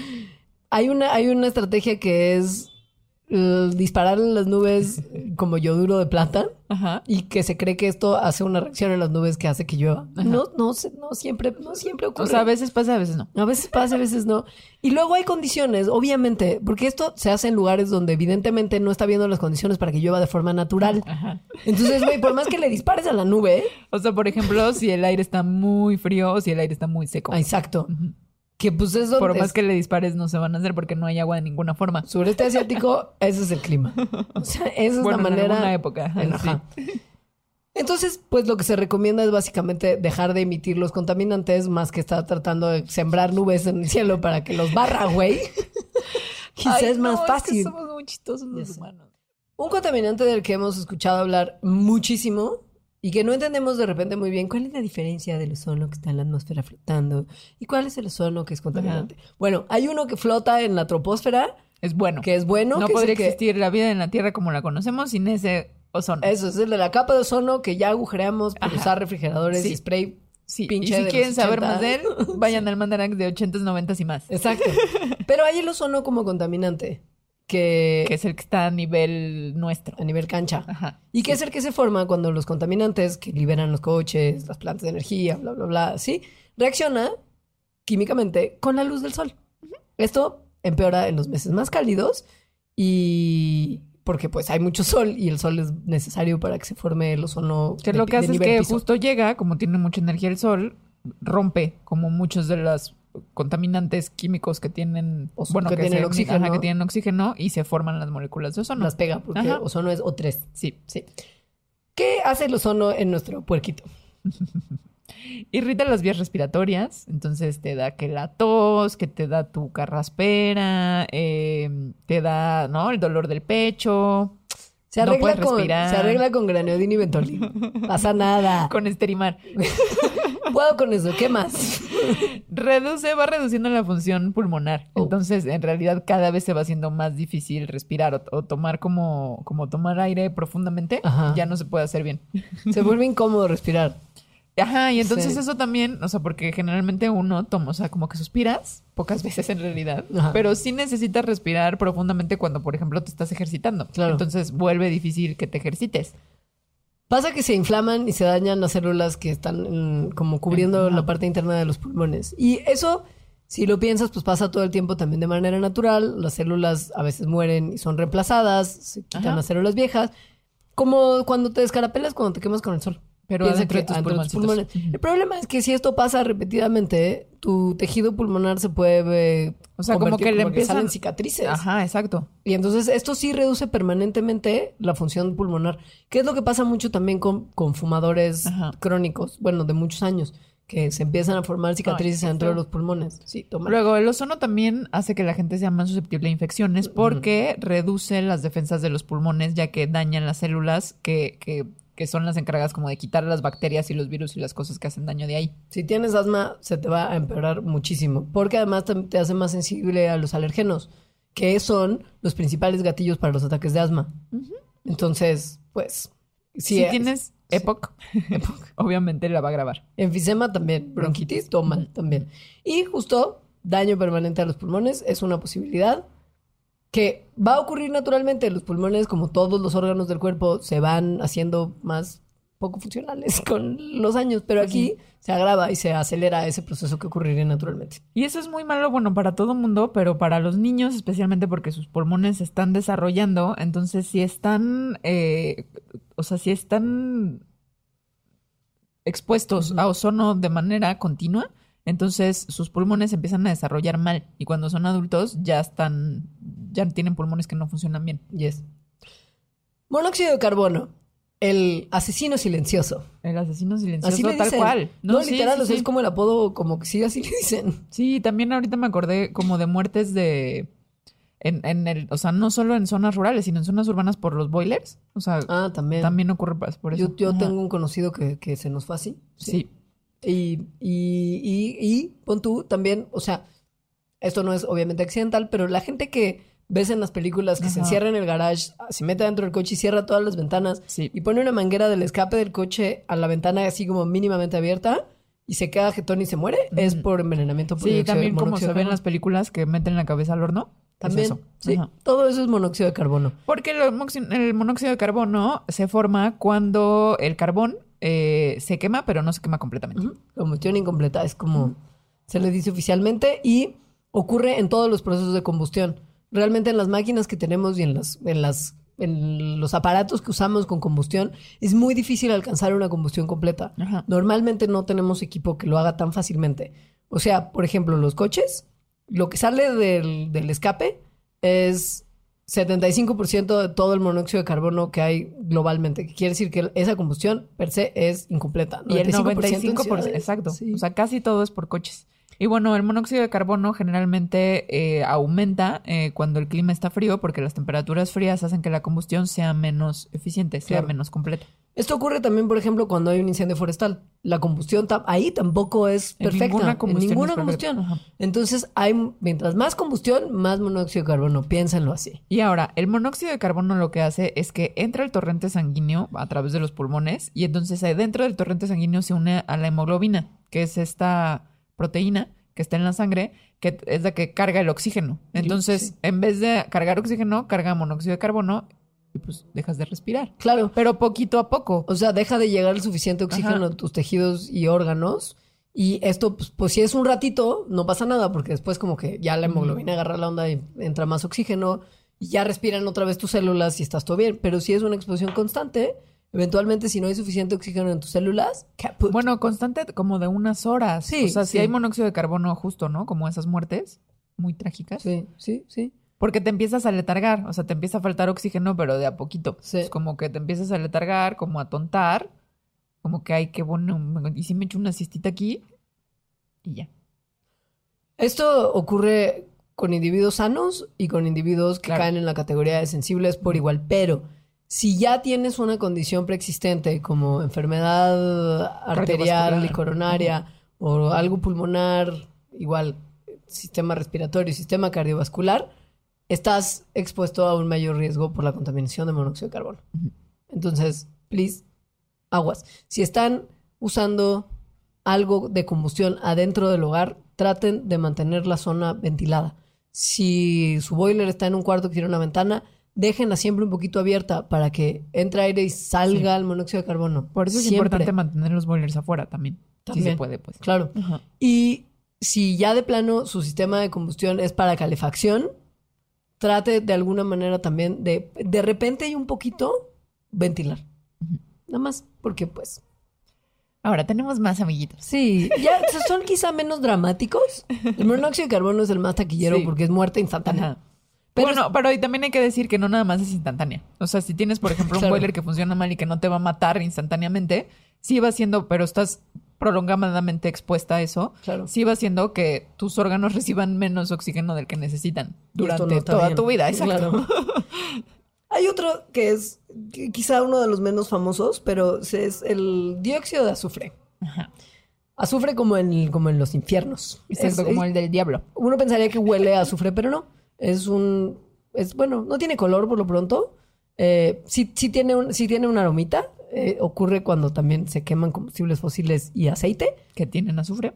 Hay una, hay una estrategia que es eh, disparar en las nubes como yoduro de plata Ajá. y que se cree que esto hace una reacción en las nubes que hace que llueva. Ajá. No, no, no siempre, no siempre ocurre. O sea, a veces pasa, a veces no. A veces pasa, a veces no. Y luego hay condiciones, obviamente, porque esto se hace en lugares donde evidentemente no está viendo las condiciones para que llueva de forma natural. Ajá. Entonces, güey, por más que le dispares a la nube, O sea, por ejemplo, si el aire está muy frío o si el aire está muy seco. exacto, que pues es donde Por más es- que le dispares, no se van a hacer porque no hay agua de ninguna forma. sureste asiático, ese es el clima. O sea, esa es la en manera. época, en- ajá. Entonces, pues lo que se recomienda es básicamente dejar de emitir los contaminantes más que estar tratando de sembrar nubes en el cielo para que los barra, güey. Quizás Ay, es más no, fácil. que somos muy chistosos los humanos. Un contaminante del que hemos escuchado hablar muchísimo y que no entendemos de repente muy bien cuál es la diferencia del ozono que está en la atmósfera flotando y cuál es el ozono que es contaminante. Bueno, hay uno que flota en la troposfera, Es bueno. que es bueno. no que podría que- existir la vida en la Tierra como la conocemos sin ese ozono. Eso es el de la capa de ozono que ya agujereamos por Ajá. usar refrigeradores Sí. y spray. Sí, pinche y si quieren saber 80. más de él, vayan al Mandarax de 80s, 90s y más. Exacto. Pero hay el ozono como contaminante, que, Que es el que está a nivel nuestro. a nivel cancha. Ajá. Y que es el que se forma cuando los contaminantes que liberan los coches, las plantas de energía, bla, bla, bla, ¿sí? Reacciona químicamente con la luz del sol. Esto empeora en los meses más cálidos y porque pues hay mucho sol y el sol es necesario para que se forme el ozono Que de lo que hace es que piso. justo llega, como tiene mucha energía el sol, rompe como muchos de los contaminantes químicos que tienen, Ozo- bueno, que que, tienen se- oxígeno. ajá, que tienen oxígeno y se forman las moléculas de ozono. las pega porque Ajá. ozono es O3. Sí. Sí. ¿Qué hace el ozono en nuestro puerquito? Irrita las vías respiratorias, entonces te da que la tos, que te da tu carraspera, eh, te da, ¿no? El dolor del pecho, Se arregla, con, se arregla con graneodín y ventolin. Pasa nada. con esterimar. Puedo con eso. ¿Qué más? Reduce, va reduciendo la función pulmonar. Oh. Entonces, en realidad, cada vez se va haciendo más difícil respirar o, o tomar como, como tomar aire profundamente. Ajá. Ya no se puede hacer bien. Se vuelve incómodo respirar. Ajá, y entonces Sí. eso también, o sea, porque generalmente uno toma, o sea, como que suspiras, pocas veces en realidad, Ajá. pero sí necesitas respirar profundamente cuando, por ejemplo, te estás ejercitando. Claro. Entonces vuelve difícil que te ejercites. Pasa que se inflaman y se dañan las células que están en- como cubriendo la parte interna de los pulmones. Y eso, si lo piensas, pues pasa todo el tiempo también de manera natural. Las células a veces mueren y son reemplazadas, se quitan Ajá. las células viejas. Como cuando te descarapelas, cuando te quemas con el sol. Pero Piensa que de tus adentro pulmones. El problema es que si esto pasa repetidamente, tu tejido pulmonar se puede O sea, como que le empiezan- salen cicatrices. Ajá, exacto. Y entonces esto sí reduce permanentemente la función pulmonar, que es lo que pasa mucho también con, con fumadores Ajá. crónicos, bueno, de muchos años, que se empiezan a formar cicatrices dentro de los pulmones. Sí, toma. Luego, el ozono también hace que la gente sea más susceptible a infecciones porque reduce las defensas de los pulmones, ya que dañan las células que, que, que son las encargadas como de quitar las bacterias y los virus y las cosas que hacen daño de ahí. Si tienes asma, se te va a empeorar muchísimo, porque además tam- te hace más sensible a los alergenos, que son los principales gatillos para los ataques de asma. Entonces, pues, Si si, tienes EPOC, obviamente la va a grabar. Enfisema también, bronquitis, toma también. Y justo daño permanente a los pulmones es una posibilidad que va a ocurrir naturalmente. Los pulmones, como todos los órganos del cuerpo, se van haciendo más poco funcionales con los años, pero aquí se agrava y se acelera ese proceso que ocurriría naturalmente. Y eso es muy malo, bueno, para todo mundo, pero para los niños especialmente porque sus pulmones se están desarrollando, entonces si están, eh, o sea, si están expuestos a ozono de manera continua, entonces sus pulmones empiezan a desarrollar mal y cuando son adultos ya están, ya tienen pulmones que no funcionan bien. Yes. Monóxido de carbono, el asesino silencioso. El asesino silencioso Así le tal cual. No, sí, literal, sí, o sea, sí. es como el apodo, como que sí, así le dicen. Sí, también ahorita me acordé como de muertes de... En, en el, o sea, no solo en zonas rurales, sino en zonas urbanas por los boilers. O sea, Ah, también. también ocurre por eso. Yo, yo tengo un conocido que, que se nos fue así. Sí. Y, y, y, y pon tú también, o sea, esto no es obviamente accidental, pero la gente que ves en las películas que se encierra en el garage, se mete dentro del coche y cierra todas las ventanas Sí. y pone una manguera del escape del coche a la ventana así como mínimamente abierta y se queda jetón y se muere, es por envenenamiento por Sí, también como se ve en las películas que meten la cabeza al horno. es También, eso. sí, Ajá. todo eso es monóxido de carbono. Porque el monóxido de carbono se forma cuando el carbón eh, se quema, pero no se quema completamente. Combustión incompleta es como se le dice oficialmente y ocurre en todos los procesos de combustión. Realmente en las máquinas que tenemos y en las en las en los aparatos que usamos con combustión es muy difícil alcanzar una combustión completa. Ajá. Normalmente no tenemos equipo que lo haga tan fácilmente. O sea, por ejemplo, los coches, lo que sale del, del escape es 75% de todo el monóxido de carbono que hay globalmente, que quiere decir que esa combustión per se es incompleta. Y el 95% en 95%, ciudades. exacto. Sí. O sea, casi todo es por coches. Y bueno, el monóxido de carbono generalmente eh, aumenta eh, cuando el clima está frío porque las temperaturas frías hacen que la combustión sea menos eficiente, sea Claro. menos completa. Esto ocurre también, por ejemplo, cuando hay un incendio forestal. La combustión ta- ahí tampoco es En perfecta. ninguna combustión en ninguna combustión. Entonces, hay mientras más combustión, más monóxido de carbono. Piénsenlo así. Y ahora, el monóxido de carbono lo que hace es que entra el torrente sanguíneo a través de los pulmones y entonces eh, dentro del torrente sanguíneo se une a la hemoglobina, que es esta proteína que está en la sangre, que es la que carga el oxígeno. Entonces, Sí. en vez de cargar oxígeno, carga monóxido de carbono y pues dejas de respirar. Claro. Pero poquito a poco. O sea, deja de llegar el suficiente oxígeno Ajá. a tus tejidos y órganos. Y esto, pues, pues, si es un ratito, no pasa nada, porque después como que ya la hemoglobina agarra la onda y entra más oxígeno y ya respiran otra vez tus células y estás todo bien. Pero si es una exposición constante, eventualmente si no hay suficiente oxígeno en tus células, caput. Bueno, constante como de unas horas. Sí, o sea, si hay monóxido de carbono justo, ¿no? Como esas muertes muy trágicas. sí, sí, sí. Porque te empiezas a letargar, o sea, te empieza a faltar oxígeno, pero de a poquito. Sí. Es como que te empiezas a letargar, como a tontar, como que hay que bueno, y si me echo una siestita aquí y ya. Esto ocurre con individuos sanos y con individuos que Claro. caen en la categoría de sensibles por igual. Pero si ya tienes una condición preexistente como enfermedad arterial y coronaria o algo pulmonar, igual sistema respiratorio y sistema cardiovascular, estás expuesto a un mayor riesgo por la contaminación de monóxido de carbono. Entonces, please, aguas. Si están usando algo de combustión adentro del hogar, traten de mantener la zona ventilada. Si su boiler está en un cuarto que tiene una ventana, déjenla siempre un poquito abierta para que entre aire y salga el monóxido de carbono. Por eso es Siempre. importante mantener los boilers afuera también. Si También. se puede, pues. Claro. Ajá. Y si ya de plano su sistema de combustión es para calefacción, trate de alguna manera también de de repente y un poquito ventilar. Nada más, porque pues Ahora tenemos más amiguitos. Sí, ya son quizá menos dramáticos. El monóxido de carbono es el más taquillero Sí. porque es muerte instantánea. Ajá. Pero bueno, pero y también hay que decir que no nada más es instantánea. O sea, si tienes, por ejemplo, un Claro. boiler que funciona mal y que no te va a matar instantáneamente, sí va siendo, pero estás prolongadamente expuesta a eso, Claro. sí va haciendo que tus órganos reciban menos oxígeno del que necesitan durante no toda bien. tu vida. Exacto. Claro. Hay otro que es qui- quizá uno de los menos famosos, pero es el dióxido de azufre. Ajá. Azufre como en, como en los infiernos. Exacto, Es- como el del diablo. Uno pensaría que huele a azufre, pero no. Es un. Es bueno, no tiene color por lo pronto. Eh, sí, sí tiene un, sí tiene una aromita. Eh, ocurre cuando también se queman combustibles fósiles y aceite. Que tienen azufre.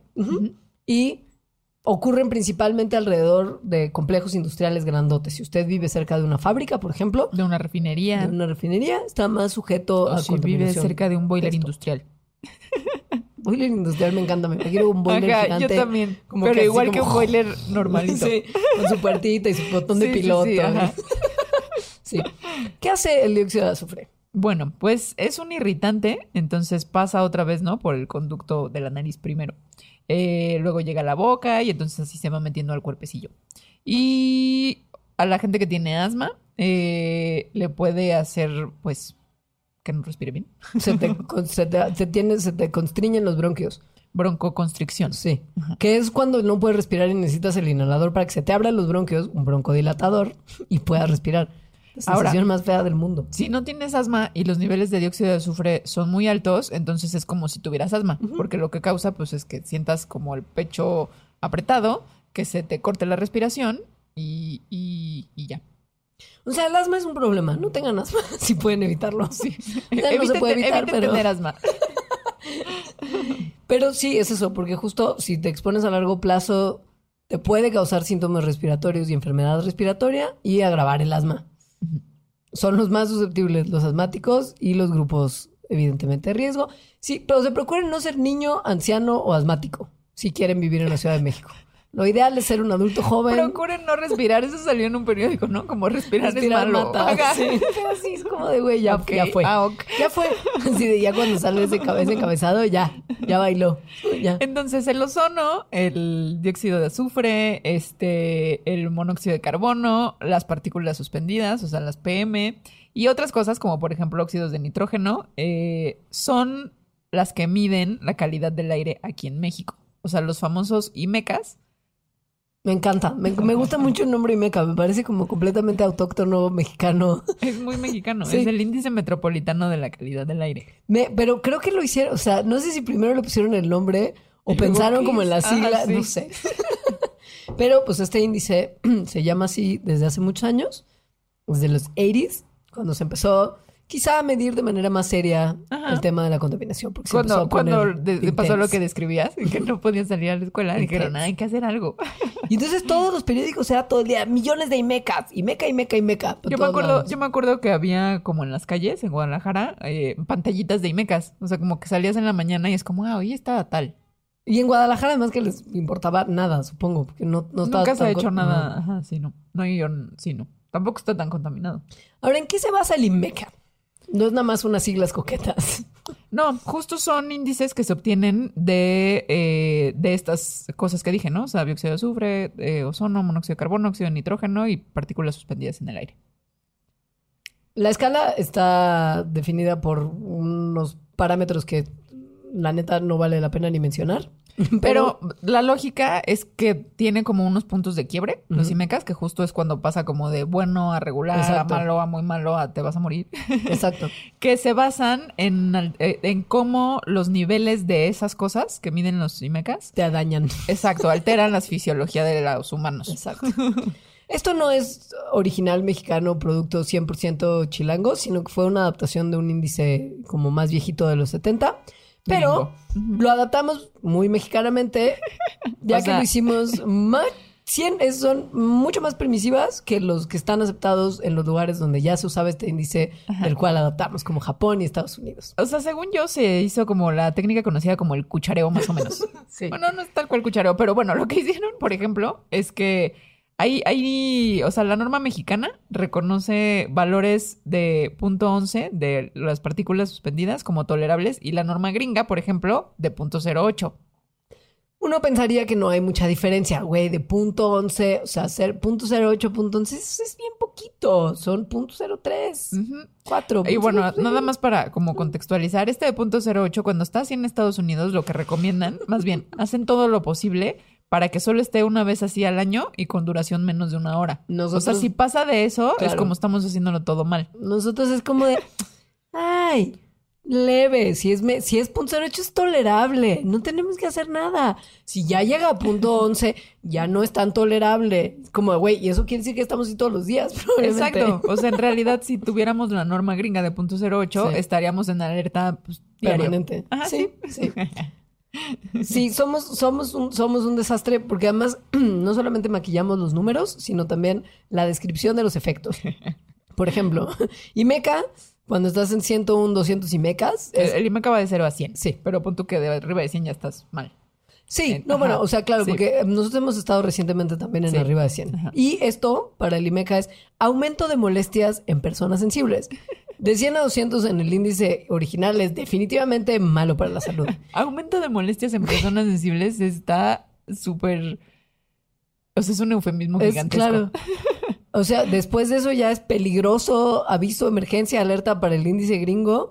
Y ocurren principalmente alrededor de complejos industriales grandotes. Si usted vive cerca de una fábrica, por ejemplo, De una refinería. de una refinería, está más sujeto o a si vive cerca de un boiler Esto. industrial. Boiler industrial me encanta. Me quiero un boiler Ajá, gigante. yo también. como pero que igual que un boiler normalito. Sí, con su puertita y su botón de Sí, piloto. sí. Sí. ¿Qué hace el dióxido de azufre? Bueno, pues es un irritante, entonces pasa otra vez, ¿no? Por el conducto de la nariz primero. Eh, luego llega a la boca y entonces así se va metiendo al cuerpecillo. Y a la gente que tiene asma eh, le puede hacer, pues, que no respire bien. Se te, se te- se tiene, se te constriñen los bronquios. Broncoconstricción. Sí. Ajá. Que es cuando no puedes respirar y necesitas el inhalador para que se te abran los bronquios, un broncodilatador, y puedas respirar. La Ahora- sensación más fea del mundo. Si no tienes asma y los niveles de dióxido de azufre son muy altos, entonces es como si tuvieras asma, porque lo que causa pues es que sientas como el pecho apretado, que se te corte la respiración y, y- y ya. O sea, el asma es un problema. No tengan asma si pueden evitarlo. Sí. No se puede evitar, pero- tener asma. Pero sí, es eso, porque justo si te expones a largo plazo, te puede causar síntomas respiratorios y enfermedad respiratoria y agravar el asma. Son los más susceptibles los asmáticos y los grupos, evidentemente, de riesgo. Sí, pero se procuren no ser niño, anciano o asmático si quieren vivir en la Ciudad de México. Lo ideal es ser un adulto joven. Procuren no respirar. Eso salió en un periódico, ¿no? Como respirar, Respirar es malo. mata, sí. Así es como de, güey, ya, Ok, ya fue. ah. Ya fue. Así de, ya cuando sale ese cabeza encabezado, ya, ya bailó. Ya. Entonces, el ozono, el dióxido de azufre, este, el monóxido de carbono, las partículas suspendidas, o sea, las PM, y otras cosas como, por ejemplo, óxidos de nitrógeno, eh, son las que miden la calidad del aire aquí en México. O sea, los famosos IMECAS. Me encanta. Me, me gusta mucho el nombre Imeca. Me parece como completamente autóctono mexicano. Es muy mexicano. Sí. Es el índice metropolitano de la calidad del aire. Me- pero creo que lo hicieron, o sea, no sé si primero le pusieron el nombre o pensaron como en la es. sigla, sí. no sé. pero pues este índice se llama así desde hace muchos años, desde los 80s, cuando se empezó quizá medir de manera más seria Ajá. el tema de la contaminación. Porque se empezó Cuando, a poner cuando de- de- pasó lo que describías, que no podían salir a la escuela, dijeron, hay que hacer algo. Y entonces todos los periódicos era todo el día millones de Imecas, Imeca, Imeca, Imeca. Yo me, acuerdo, lados. yo me acuerdo que había como en las calles, en Guadalajara, eh, pantallitas de IMECAS. O sea, como que salías en la mañana y es como, ah, hoy estaba tal. Y en Guadalajara además que les importaba nada, supongo, porque no, no estaba Nunca se ha hecho nada. Ajá, sí, no. No, yo, sí, no. Tampoco está tan contaminado. Ahora, ¿en qué se basa el IMECA? No es nada más unas siglas coquetas. No, justo son índices que se obtienen de, eh, de estas cosas que dije, ¿no? O sea, dióxido de azufre, eh, ozono, monóxido de carbono, óxido de nitrógeno y partículas suspendidas en el aire. La escala está definida por unos parámetros que la neta no vale la pena ni mencionar. Pero la lógica es que tiene como unos puntos de quiebre, los Ujú. IMECAS, que justo es cuando pasa como de bueno a regular, Exacto. a malo, a muy malo, a te vas a morir, Exacto. que se basan en, eh, en cómo los niveles de esas cosas que miden los IMECAS, Te dañan. exacto, alteran la fisiología de los humanos. Exacto. Esto no es original mexicano, producto 100% chilango, sino que fue una adaptación de un índice como más viejito de los 70. Pero lo adaptamos muy mexicanamente, ya O que sea- lo hicimos más... 100 es- son mucho más permisivas que los que están aceptados en los lugares donde ya se usaba este índice, del cual adaptamos, como Japón y Estados Unidos. O sea, según yo, se hizo como la técnica conocida como el cuchareo, más o menos. Sí. Bueno, no es tal cual cuchareo, pero bueno, lo que hicieron, por ejemplo, es que hay, hay, o sea, la norma mexicana reconoce valores de punto 11 de las partículas suspendidas como tolerables y la norma gringa, por ejemplo, de punto 08. Uno pensaría que no hay mucha diferencia, güey, de punto 11, o sea, ser punto 08, punto 11, es, es bien poquito, son punto 03, Ujú. 4. Y bueno, nada más para como contextualizar, este de punto 08, cuando está así en Estados Unidos, lo que recomiendan, más bien, hacen todo lo posible para que solo esté una vez así al año y con duración menos de una hora. Nosotros- o sea, si pasa de eso, es como estamos haciéndolo todo mal. Nosotros es como de, ay, leve, si es, me- si es punto 08 es tolerable, no tenemos que hacer nada. Si ya llega a punto 11, ya no es tan tolerable. Como, güey, y eso quiere decir que estamos así todos los días, probablemente. Exacto. O sea, en realidad, si tuviéramos la norma gringa de punto 08, Sí. estaríamos en alerta pues. Permanente. Ajá, sí, sí. sí. Sí, somos, somos, un, somos un desastre porque además no solamente maquillamos los números, sino también la descripción de los efectos. Por ejemplo, IMECA, cuando estás en 101, 200 IMECAs, es- el IMEC acaba de 0 a 100. Sí. Pero punto que de arriba de 100 ya estás mal. Sí, Eh, no, ajá, bueno, o sea, claro, sí. porque nosotros hemos estado recientemente también en Sí. arriba de 100. Ajá. Y esto, para el IMECA, es aumento de molestias en personas sensibles. De 100 a 200 en el índice original es definitivamente malo para la salud. Aumento de molestias en personas sensibles está súper. O sea, es un eufemismo Es gigantesco. claro. O sea, después de eso ya es peligroso, aviso, emergencia, alerta para el índice gringo.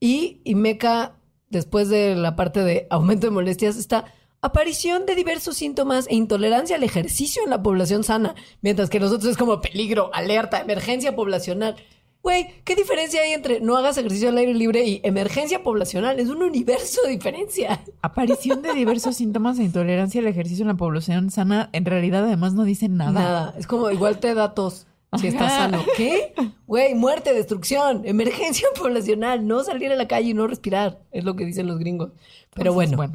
Y IMECA, después de la parte de aumento de molestias, está aparición de diversos síntomas e intolerancia al ejercicio en la población sana. Mientras que nosotros es como peligro, alerta, emergencia poblacional. Güey, ¿qué diferencia hay entre no hagas ejercicio al aire libre y emergencia poblacional? Es un universo de diferencia. Aparición de diversos síntomas de intolerancia al ejercicio en la población sana, en realidad además no dicen nada. Nada. Es como igual te da tos si estás sano. ¿Qué? Güey, muerte, destrucción, emergencia poblacional, no salir a la calle y no respirar. Es lo que dicen los gringos. Pero Entonces, bueno,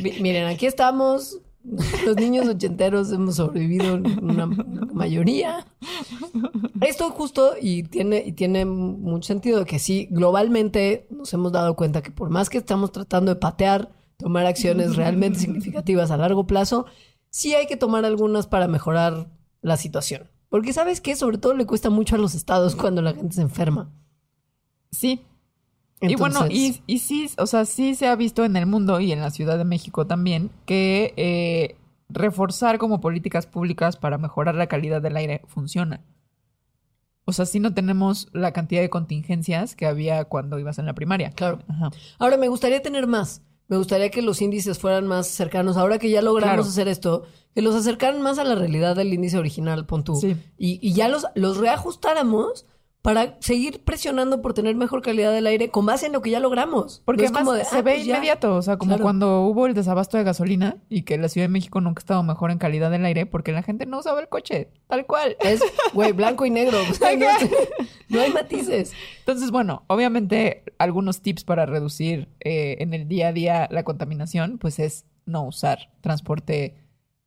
mi- miren, aquí estamos. Los niños ochenteros hemos sobrevivido en una mayoría. Esto justo y tiene, y tiene mucho sentido que sí, globalmente nos hemos dado cuenta que por más que estamos tratando de patear, tomar acciones realmente significativas a largo plazo, sí hay que tomar algunas para mejorar la situación. Porque sabes que sobre todo le cuesta mucho a los estados cuando la gente se enferma. Sí. Y bueno, y, y sí, o sea, sí se ha visto en el mundo y en la Ciudad de México también que eh, reforzar como políticas públicas para mejorar la calidad del aire funciona. O sea, sí no tenemos la cantidad de contingencias que había cuando ibas en la primaria. Claro. Ajá. Ahora, me gustaría tener más. Me gustaría que los índices fueran más cercanos. Ahora que ya logramos Claro. hacer esto, que los acercaran más a la realidad del índice original, pon tú. Sí. Y, y ya los, los reajustáramos para seguir presionando por tener mejor calidad del aire con base en lo que ya logramos. Porque No es como de, se ah, ve pues ya. inmediato, o sea, como Claro. cuando hubo el desabasto de gasolina y que la Ciudad de México nunca ha estado mejor en calidad del aire porque la gente no usaba el coche, tal cual. Es, güey, blanco y negro. O sea, no, no hay matices. Entonces, bueno, obviamente algunos tips para reducir eh, en el día a día la contaminación, pues es no usar transporte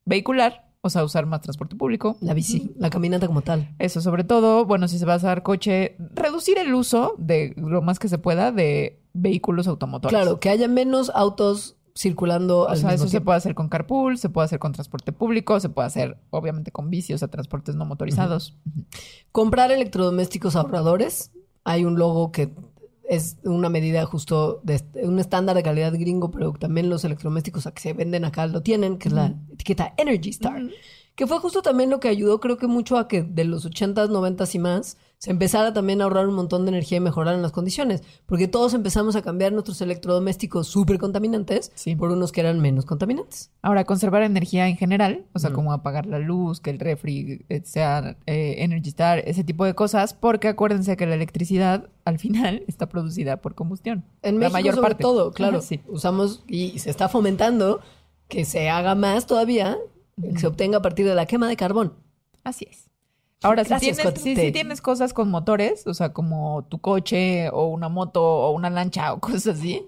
vehicular, o sea, usar más transporte público. La bici, la caminata como tal. Eso, sobre todo, bueno, si se va a usar coche, reducir el uso de lo más que se pueda de vehículos automotores. Claro, que haya menos autos circulando O al sea, mismo eso se puede hacer con carpool, se puede hacer con transporte público, se puede hacer, obviamente, con bici, o sea, transportes no motorizados. Comprar electrodomésticos ahorradores. Hay un logo que es una medida justo de un estándar de calidad gringo, pero también los electrodomésticos que se venden acá lo tienen, que es la etiqueta Energy Star. Que fue justo también lo que ayudó, creo que mucho a que de los 80s, 90s y más se empezara también a ahorrar un montón de energía y mejorar las condiciones. Porque todos empezamos a cambiar nuestros electrodomésticos súper contaminantes Sí. por unos que eran menos contaminantes. Ahora, conservar energía en general, o sea, como apagar la luz, que el refri eh, sea eh, Energy Star, ese tipo de cosas, porque acuérdense que la electricidad al final está producida por combustión. En la México mayor sobre parte. todo, claro. Sí. Usamos y se está fomentando que se haga más todavía, que se obtenga a partir de la quema de carbón. Así es. Ahora, si tienes, si, tienes cosas con motores, o sea, como tu coche o una moto o una lancha o cosas así,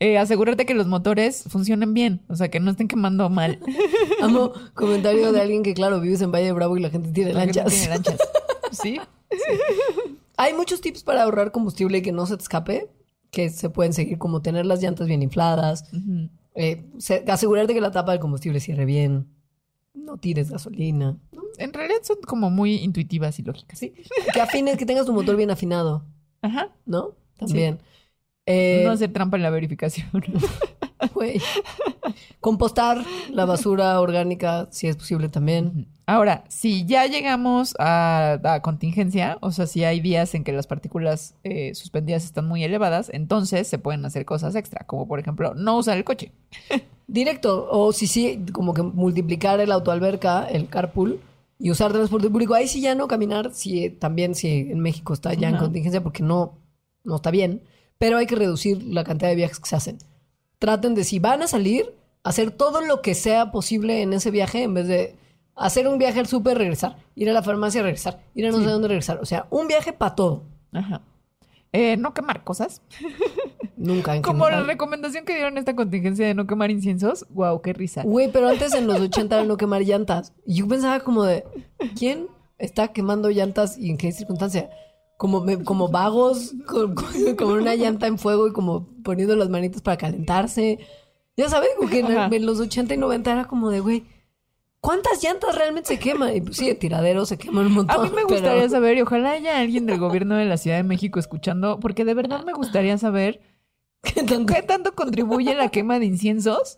eh, asegúrate que los motores funcionen bien, o sea, que no estén quemando mal. Amo comentario de alguien que, claro, vives en Valle de Bravo y la gente tiene La gente lanchas. tiene lanchas. ¿Sí? Hay muchos tips para ahorrar combustible y que no se te escape, que se pueden seguir, como tener las llantas bien infladas, eh, se- asegurarte que la tapa del combustible cierre bien, no tires gasolina, En realidad son como muy intuitivas y lógicas. sí, que afines, que tengas tu motor bien afinado, Ajá. ¿no? También. Eh, No hacer trampa en la verificación. güey. Compostar la basura orgánica, si es posible también. Ahora, si ya llegamos a, contingencia, o sea, si hay días en que las partículas eh, suspendidas están muy elevadas, entonces se pueden hacer cosas extra, como por ejemplo no usar el coche. Directo, o si sí, como que multiplicar el autoalberca, el carpool, y usar transporte público. Ahí sí ya no caminar, si también si en México está ya en contingencia, porque no, no está bien. Pero hay que reducir la cantidad de viajes que se hacen. Traten de, si van a salir, hacer todo lo que sea posible en ese viaje, en vez de hacer un viaje al súper, regresar, ir a la farmacia, regresar, ir a no sé dónde regresar. O sea, un viaje para todo. Ajá. Eh, no quemar cosas. Nunca en Como la recomendación que dieron esta contingencia de no quemar inciensos. Wow, qué risa. Güey, pero antes en los 80 era no quemar llantas. Y yo pensaba como de, ¿quién está quemando llantas y en qué circunstancia? Como, me- como vagos, con, con- con una llanta en fuego y como poniendo las manitas para calentarse. Ya sabes, como que en, en los 80 y 90 era como de, güey, ¿cuántas llantas realmente se queman? Y pues sí, de tiradero se queman un montón. A mí me pero- gustaría saber, y ojalá haya alguien del gobierno de la Ciudad de México escuchando, porque de verdad me gustaría saber ¿Qué tanto? ¿Qué tanto contribuye la quema de inciensos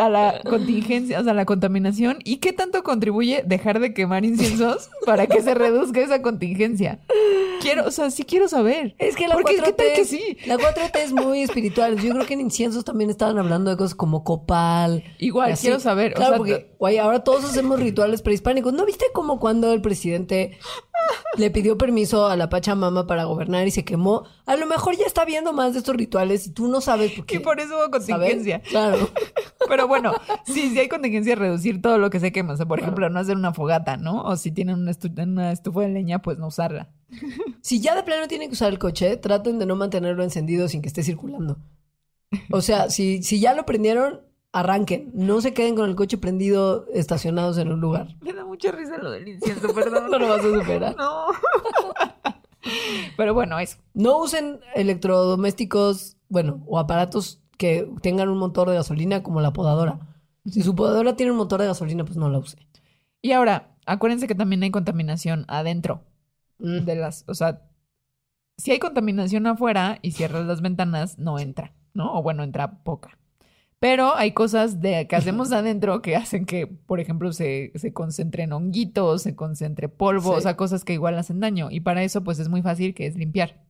a la contingencia, o sea, la contaminación? ¿Y qué tanto contribuye dejar de quemar inciensos para que se reduzca esa contingencia? Quiero, o sea, sí quiero saber. Es que la Porque, 4T, ¿qué tal que sí? la 4T es muy espiritual. Yo creo que en inciensos también estaban hablando de cosas como copal. Igual, quiero saber. o Claro, sea, porque, güey, ahora todos hacemos rituales prehispánicos. ¿No viste como cuando el presidente le pidió permiso a la Pachamama para gobernar y se quemó? A lo mejor ya está viendo más de estos rituales y tú no sabes por qué. y por eso hubo ¿sabes? contingencia. Claro. Pero bueno, sí, si hay contingencia, reducir todo lo que se quema. O sea, por ejemplo, no hacer una fogata, ¿no? O si tienen una, estu- una estufa de leña, pues no usarla. Si ya de plano tienen que usar el coche, traten de no mantenerlo encendido sin que esté circulando. O sea, si, si ya lo prendieron, arranquen. No se queden con el coche prendido estacionados en un lugar. Me da mucha risa lo del incienso, perdón. No lo vas a superar. No. Pero bueno, eso. No usen electrodomésticos, bueno, o aparatos que tengan un motor de gasolina como la podadora. Si su podadora tiene un motor de gasolina, pues no la use. Y ahora, acuérdense que también hay contaminación adentro Mm. de las, o sea, si hay contaminación afuera y cierras las ventanas, no entra, ¿no? O bueno, entra poca. Pero hay cosas de, que hacemos adentro que hacen que, por ejemplo, se, se concentren honguitos, se concentre polvo, Sí. o sea, cosas que igual hacen daño. Y para eso, pues es muy fácil que es limpiar.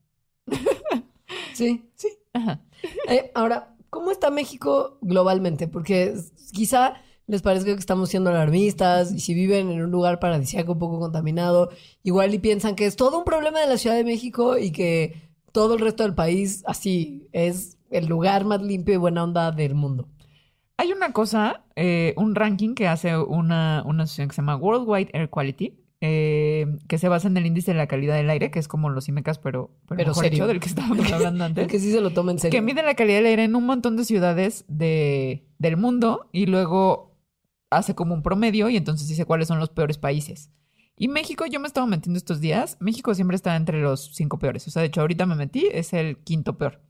Sí. Sí. Ajá. Eh, ahora, ¿cómo está México globalmente? Porque quizá les parezca que estamos siendo alarmistas y si viven en un lugar paradisíaco poco contaminado, igual y piensan que es todo un problema de la Ciudad de México y que todo el resto del país así es el lugar más limpio y buena onda del mundo. Hay una cosa, eh, un ranking que hace una, una asociación que se llama Worldwide Air Quality, eh, que se basa en el índice de la calidad del aire, que es como los IMECAS, pero, pero, Pero mejor serio. hecho, del que estábamos hablando antes. El que sí se lo toma en serio. que mide la calidad del aire en un montón de ciudades de, del mundo y luego hace como un promedio y entonces dice cuáles son los peores países. Y México, yo me estaba metiendo estos días, México siempre está entre los cinco peores. O sea, de hecho, ahorita me metí, es el quinto peor.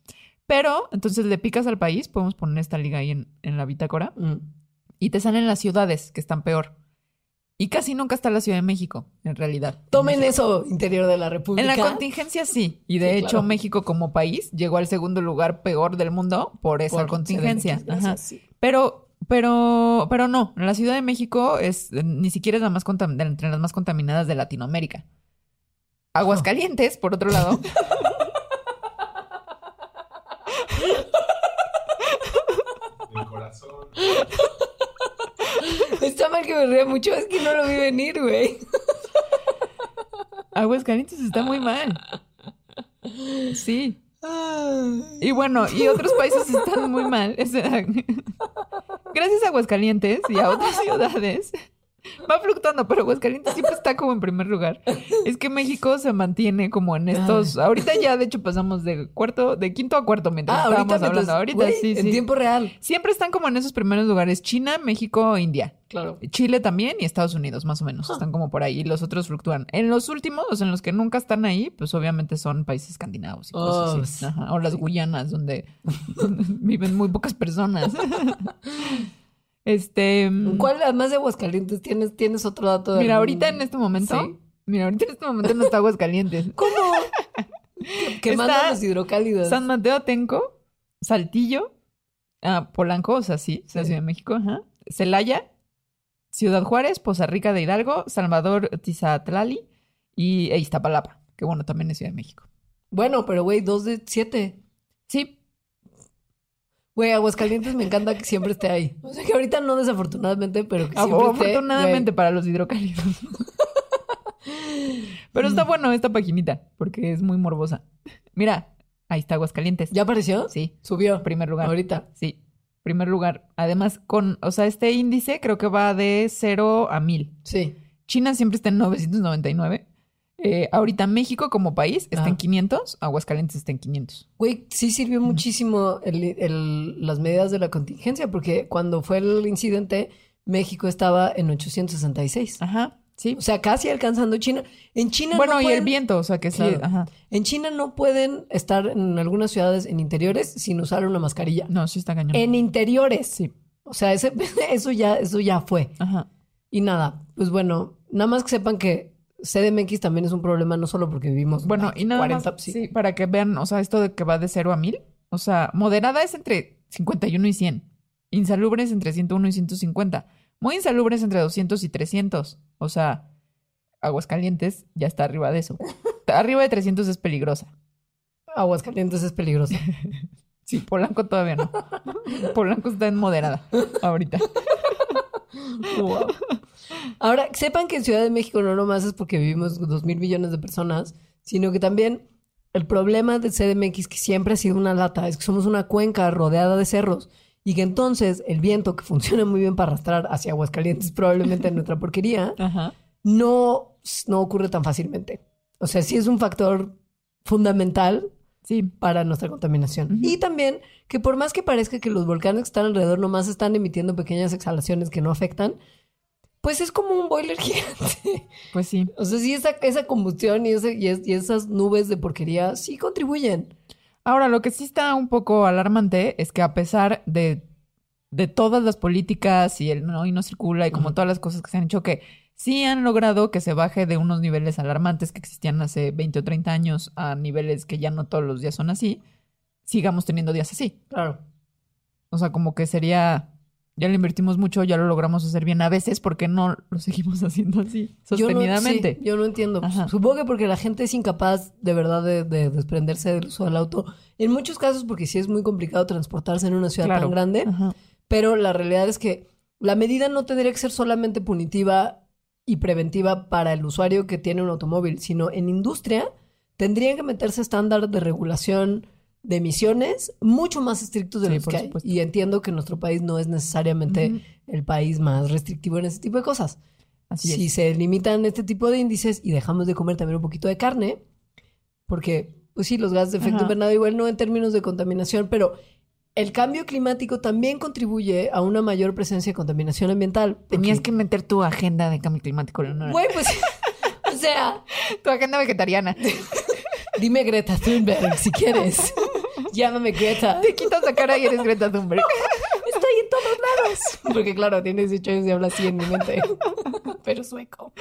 Pero, entonces le picas al país, podemos poner esta liga ahí en, en la bitácora, Mm. y te salen las ciudades que están peor. Y casi nunca está la Ciudad de México, en realidad. Tomen eso, interior de la República. En la contingencia sí. Y de Sí, hecho, claro. México como país llegó al segundo lugar peor del mundo por esa Por contingencia. Ajá. sí. Pero, pero, pero no. La Ciudad de México es ni siquiera es la más entre las más contaminadas de Latinoamérica. Aguascalientes, por otro lado. Del corazón. Está mal que me ría mucho, es que no lo vi venir, güey. Aguascalientes está muy mal. Sí. Y bueno, y otros países están muy mal. Gracias a Aguascalientes y a otras ciudades. Va fluctuando, pero Aguascalientes siempre está como en primer lugar. Es que México se mantiene como en estos. Ahorita ya, de hecho, pasamos de cuarto, de quinto a cuarto mientras Ah, estábamos ahorita, hablando. mientras- Ahorita güey, sí, En sí. tiempo real. Siempre están como en esos primeros lugares: China, México, India. Claro. Chile también y Estados Unidos, más o menos. Están como por ahí. Y los otros fluctúan. En los últimos, en los que nunca están ahí, pues obviamente son países escandinavos y cosas Oh, así. Ajá. O las Guyanas, donde viven muy pocas personas. este. mm, ¿Cuál, además de Aguascalientes, tienes, tienes otro dato? de Mira, algún- ahorita en este momento. Sí. Mira, ahorita en este momento no está Aguascalientes. ¿Cómo? Que- Está los hidrocálidos. San Mateo Tenco, Saltillo, ah, Polanco, o sea, sí, la Sí. Ciudad de México, ajá. Celaya, Ciudad Juárez, Poza Rica de Hidalgo, Salvador Tizatlali y e Iztapalapa, que bueno, también es Ciudad de México. Bueno, pero güey, dos de siete. Sí, Güey, Aguascalientes me encanta que siempre esté ahí. O sea que ahorita no desafortunadamente, pero que siempre esté. afortunadamente güey. para los hidrocálidos. Pero está bueno esta paginita, porque es muy morbosa. Mira, ahí está Aguascalientes. ¿Ya apareció? Sí, Subió. primer lugar. Ahorita. Sí, primer lugar. Además, con, o sea, este índice creo que va de 0 a 1000. Sí. China siempre está en 999. Eh, ahorita México como país está Ah. en 500, Aguascalientes está en 500. Güey, sí sirvió muchísimo el- el- las medidas de la contingencia, porque cuando fue el incidente, México estaba en 866. Ajá, sí. O sea, casi alcanzando China. En China Bueno, no y pueden, el viento, o sea que sí, Claro. ajá. En China no pueden estar en algunas ciudades en interiores sin usar una mascarilla. No, sí está cañón. En interiores. Sí, O sea, ese, eso ya, eso ya fue. ajá. Y nada, pues bueno, nada más que sepan que CDMX también es un problema, no solo porque vivimos Bueno, y nada 40, más, sí. sí, para que vean, o sea, esto de que va de 0 a 1000, o sea, moderada es entre 51 y 100, insalubre es entre 101 y 150, muy insalubre es entre 200 y 300, o sea, Aguascalientes ya está arriba de eso. Arriba de 300 es peligrosa. Aguascalientes es peligroso. Sí, Polanco todavía no. Polanco está en moderada ahorita. Wow. Ahora, sepan que en Ciudad de México no nomás es porque vivimos dos mil millones de personas, sino que también el problema del CDMX, que siempre ha sido una lata, es que somos una cuenca rodeada de cerros y que entonces el viento, que funciona muy bien para arrastrar hacia Aguascalientes, probablemente en nuestra porquería, Ajá. no, no ocurre tan fácilmente. O sea, sí es un factor fundamental Sí, para nuestra contaminación. Y también que por más que parezca que los volcanes que están alrededor nomás están emitiendo pequeñas exhalaciones que no afectan, pues es como un boiler gigante. pues sí. o sea, sí, esa, esa combustión y, ese, y, es- y esas nubes de porquería sí contribuyen. Ahora, lo que sí está un poco alarmante es que a pesar de de todas las políticas y el no y no circula y como todas las cosas que se han hecho que sí han logrado que se baje de unos niveles alarmantes que existían hace 20 o 30 años a niveles que ya no todos los días son así, sigamos teniendo días así. Claro. O sea, como que sería, ya le invertimos mucho, ya lo logramos hacer bien a veces, porque no lo seguimos haciendo así sostenidamente? Yo no, sí, yo no entiendo. Ajá. Supongo que porque la gente es incapaz de verdad de, de desprenderse del uso del auto. En muchos casos porque sí es muy complicado transportarse en una ciudad Claro. tan grande. Ajá. Pero la realidad es que la medida no tendría que ser solamente punitiva y preventiva para el usuario que tiene un automóvil, sino en industria tendrían que meterse estándares de regulación de emisiones mucho más estrictos de Sí, los que hay. Y entiendo que nuestro país no es necesariamente el país más restrictivo en ese tipo de cosas. Así si es. se limitan este tipo de índices y dejamos de comer también un poquito de carne, porque, pues sí, los gases de efecto Ajá. invernadero igual no en términos de contaminación, pero el cambio climático también contribuye a una mayor presencia de contaminación ambiental. Tenías que meter tu agenda de cambio climático, Leonora. Güey, pues, o sea, Tu agenda vegetariana. dime Greta Thunberg si quieres. Llámame Greta. Te quitas la cara y eres Greta Thunberg. Estoy en todos lados. Porque claro, tiene 18 años y habla así en mi mente. Pero sueco.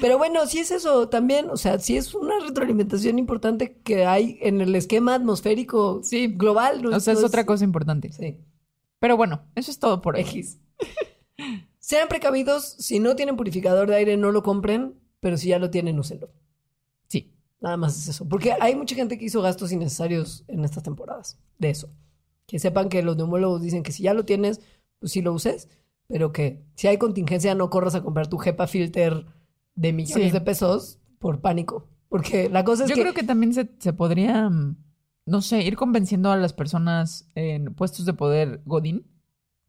Pero bueno, si es eso también, o sea, si es una retroalimentación importante que hay en el esquema atmosférico Sí. global. no O sea, es otra cosa importante. Sí. Pero bueno, eso es todo por. X. Sean precavidos, si no tienen purificador de aire, no lo compren, pero si ya lo tienen, úsenlo. Sí. Nada más es eso. Porque hay mucha gente que hizo gastos innecesarios en estas temporadas. De eso. Que sepan que los neumólogos dicen que si ya lo tienes, pues sí lo uses. Pero que si hay contingencia, no corras a comprar tu HEPA filter de millones Sí. de pesos por pánico. Porque la cosa es Yo que... creo que también se, se podría, mm, no sé, ir convenciendo a las personas en puestos de poder Godín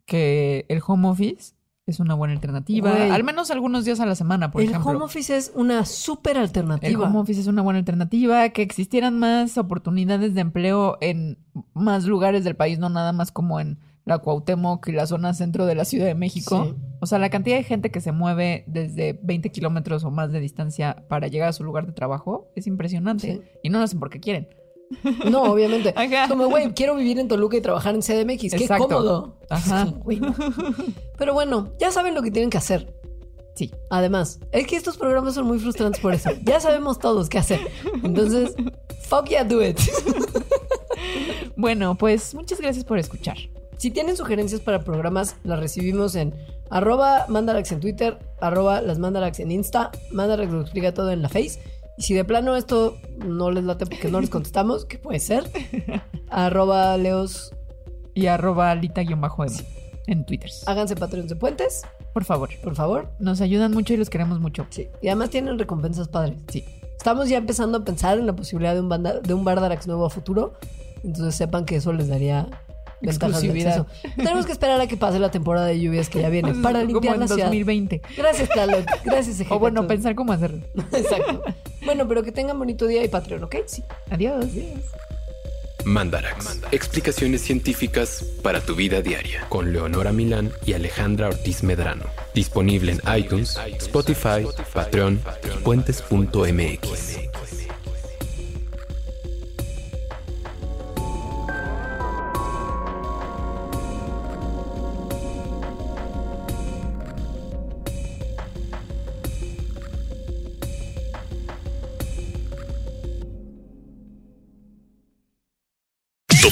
que el home office es una buena alternativa. Güey. Al menos algunos días a la semana, por el ejemplo. home office es una súper El alternativa. home office es una buena alternativa, que existieran más oportunidades de empleo en más lugares del país, no nada más como en la Cuauhtémoc y la zona centro de la Ciudad de México. Sí. O sea, la cantidad de gente que se mueve desde 20 kilómetros o más de distancia para llegar a su lugar de trabajo es impresionante. Sí. Y no lo hacen porque quieren. No, obviamente. Ajá. Como, güey, quiero vivir en Toluca y trabajar en CDMX. Qué Exacto. cómodo. Ajá. No. Pero bueno, ya saben lo que tienen que hacer. Sí. Además, es que estos programas son muy frustrantes por eso. Ya sabemos todos qué hacer. Entonces, fuck yeah, do it. Bueno, pues muchas gracias por escuchar. Si tienen sugerencias para programas, las recibimos en arroba mandarax en Twitter, arroba las mandarax en Insta, mandarax lo explica todo en la Face. Y si de plano esto no les late porque no les contestamos, que puede ser, arroba leos, Y arroba alita-m en Twitter. háganse Patreons de Puentes, Por favor. por favor. Nos ayudan mucho y los queremos mucho. Sí. Y además tienen recompensas padres. Sí. Estamos ya empezando a pensar en la posibilidad de un, banda, de un Bardarax nuevo a futuro. Entonces sepan que eso les daría ventajas de acceso. Tenemos que esperar a que pase la temporada de lluvias que ya viene para Como limpiar en la ciudad. 2020. Gracias, Tlaloc. Gracias, O bueno, Ejecatón. pensar cómo hacerlo. Exacto. Bueno, pero que tengan bonito día y Patreon, ¿ok? Sí. Adiós. Mandarax. Explicaciones científicas para tu vida diaria. Con Leonora Milán y Alejandra Ortiz Medrano. Disponible en iTunes, Spotify, Patreon y puentes.mx.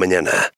mañana.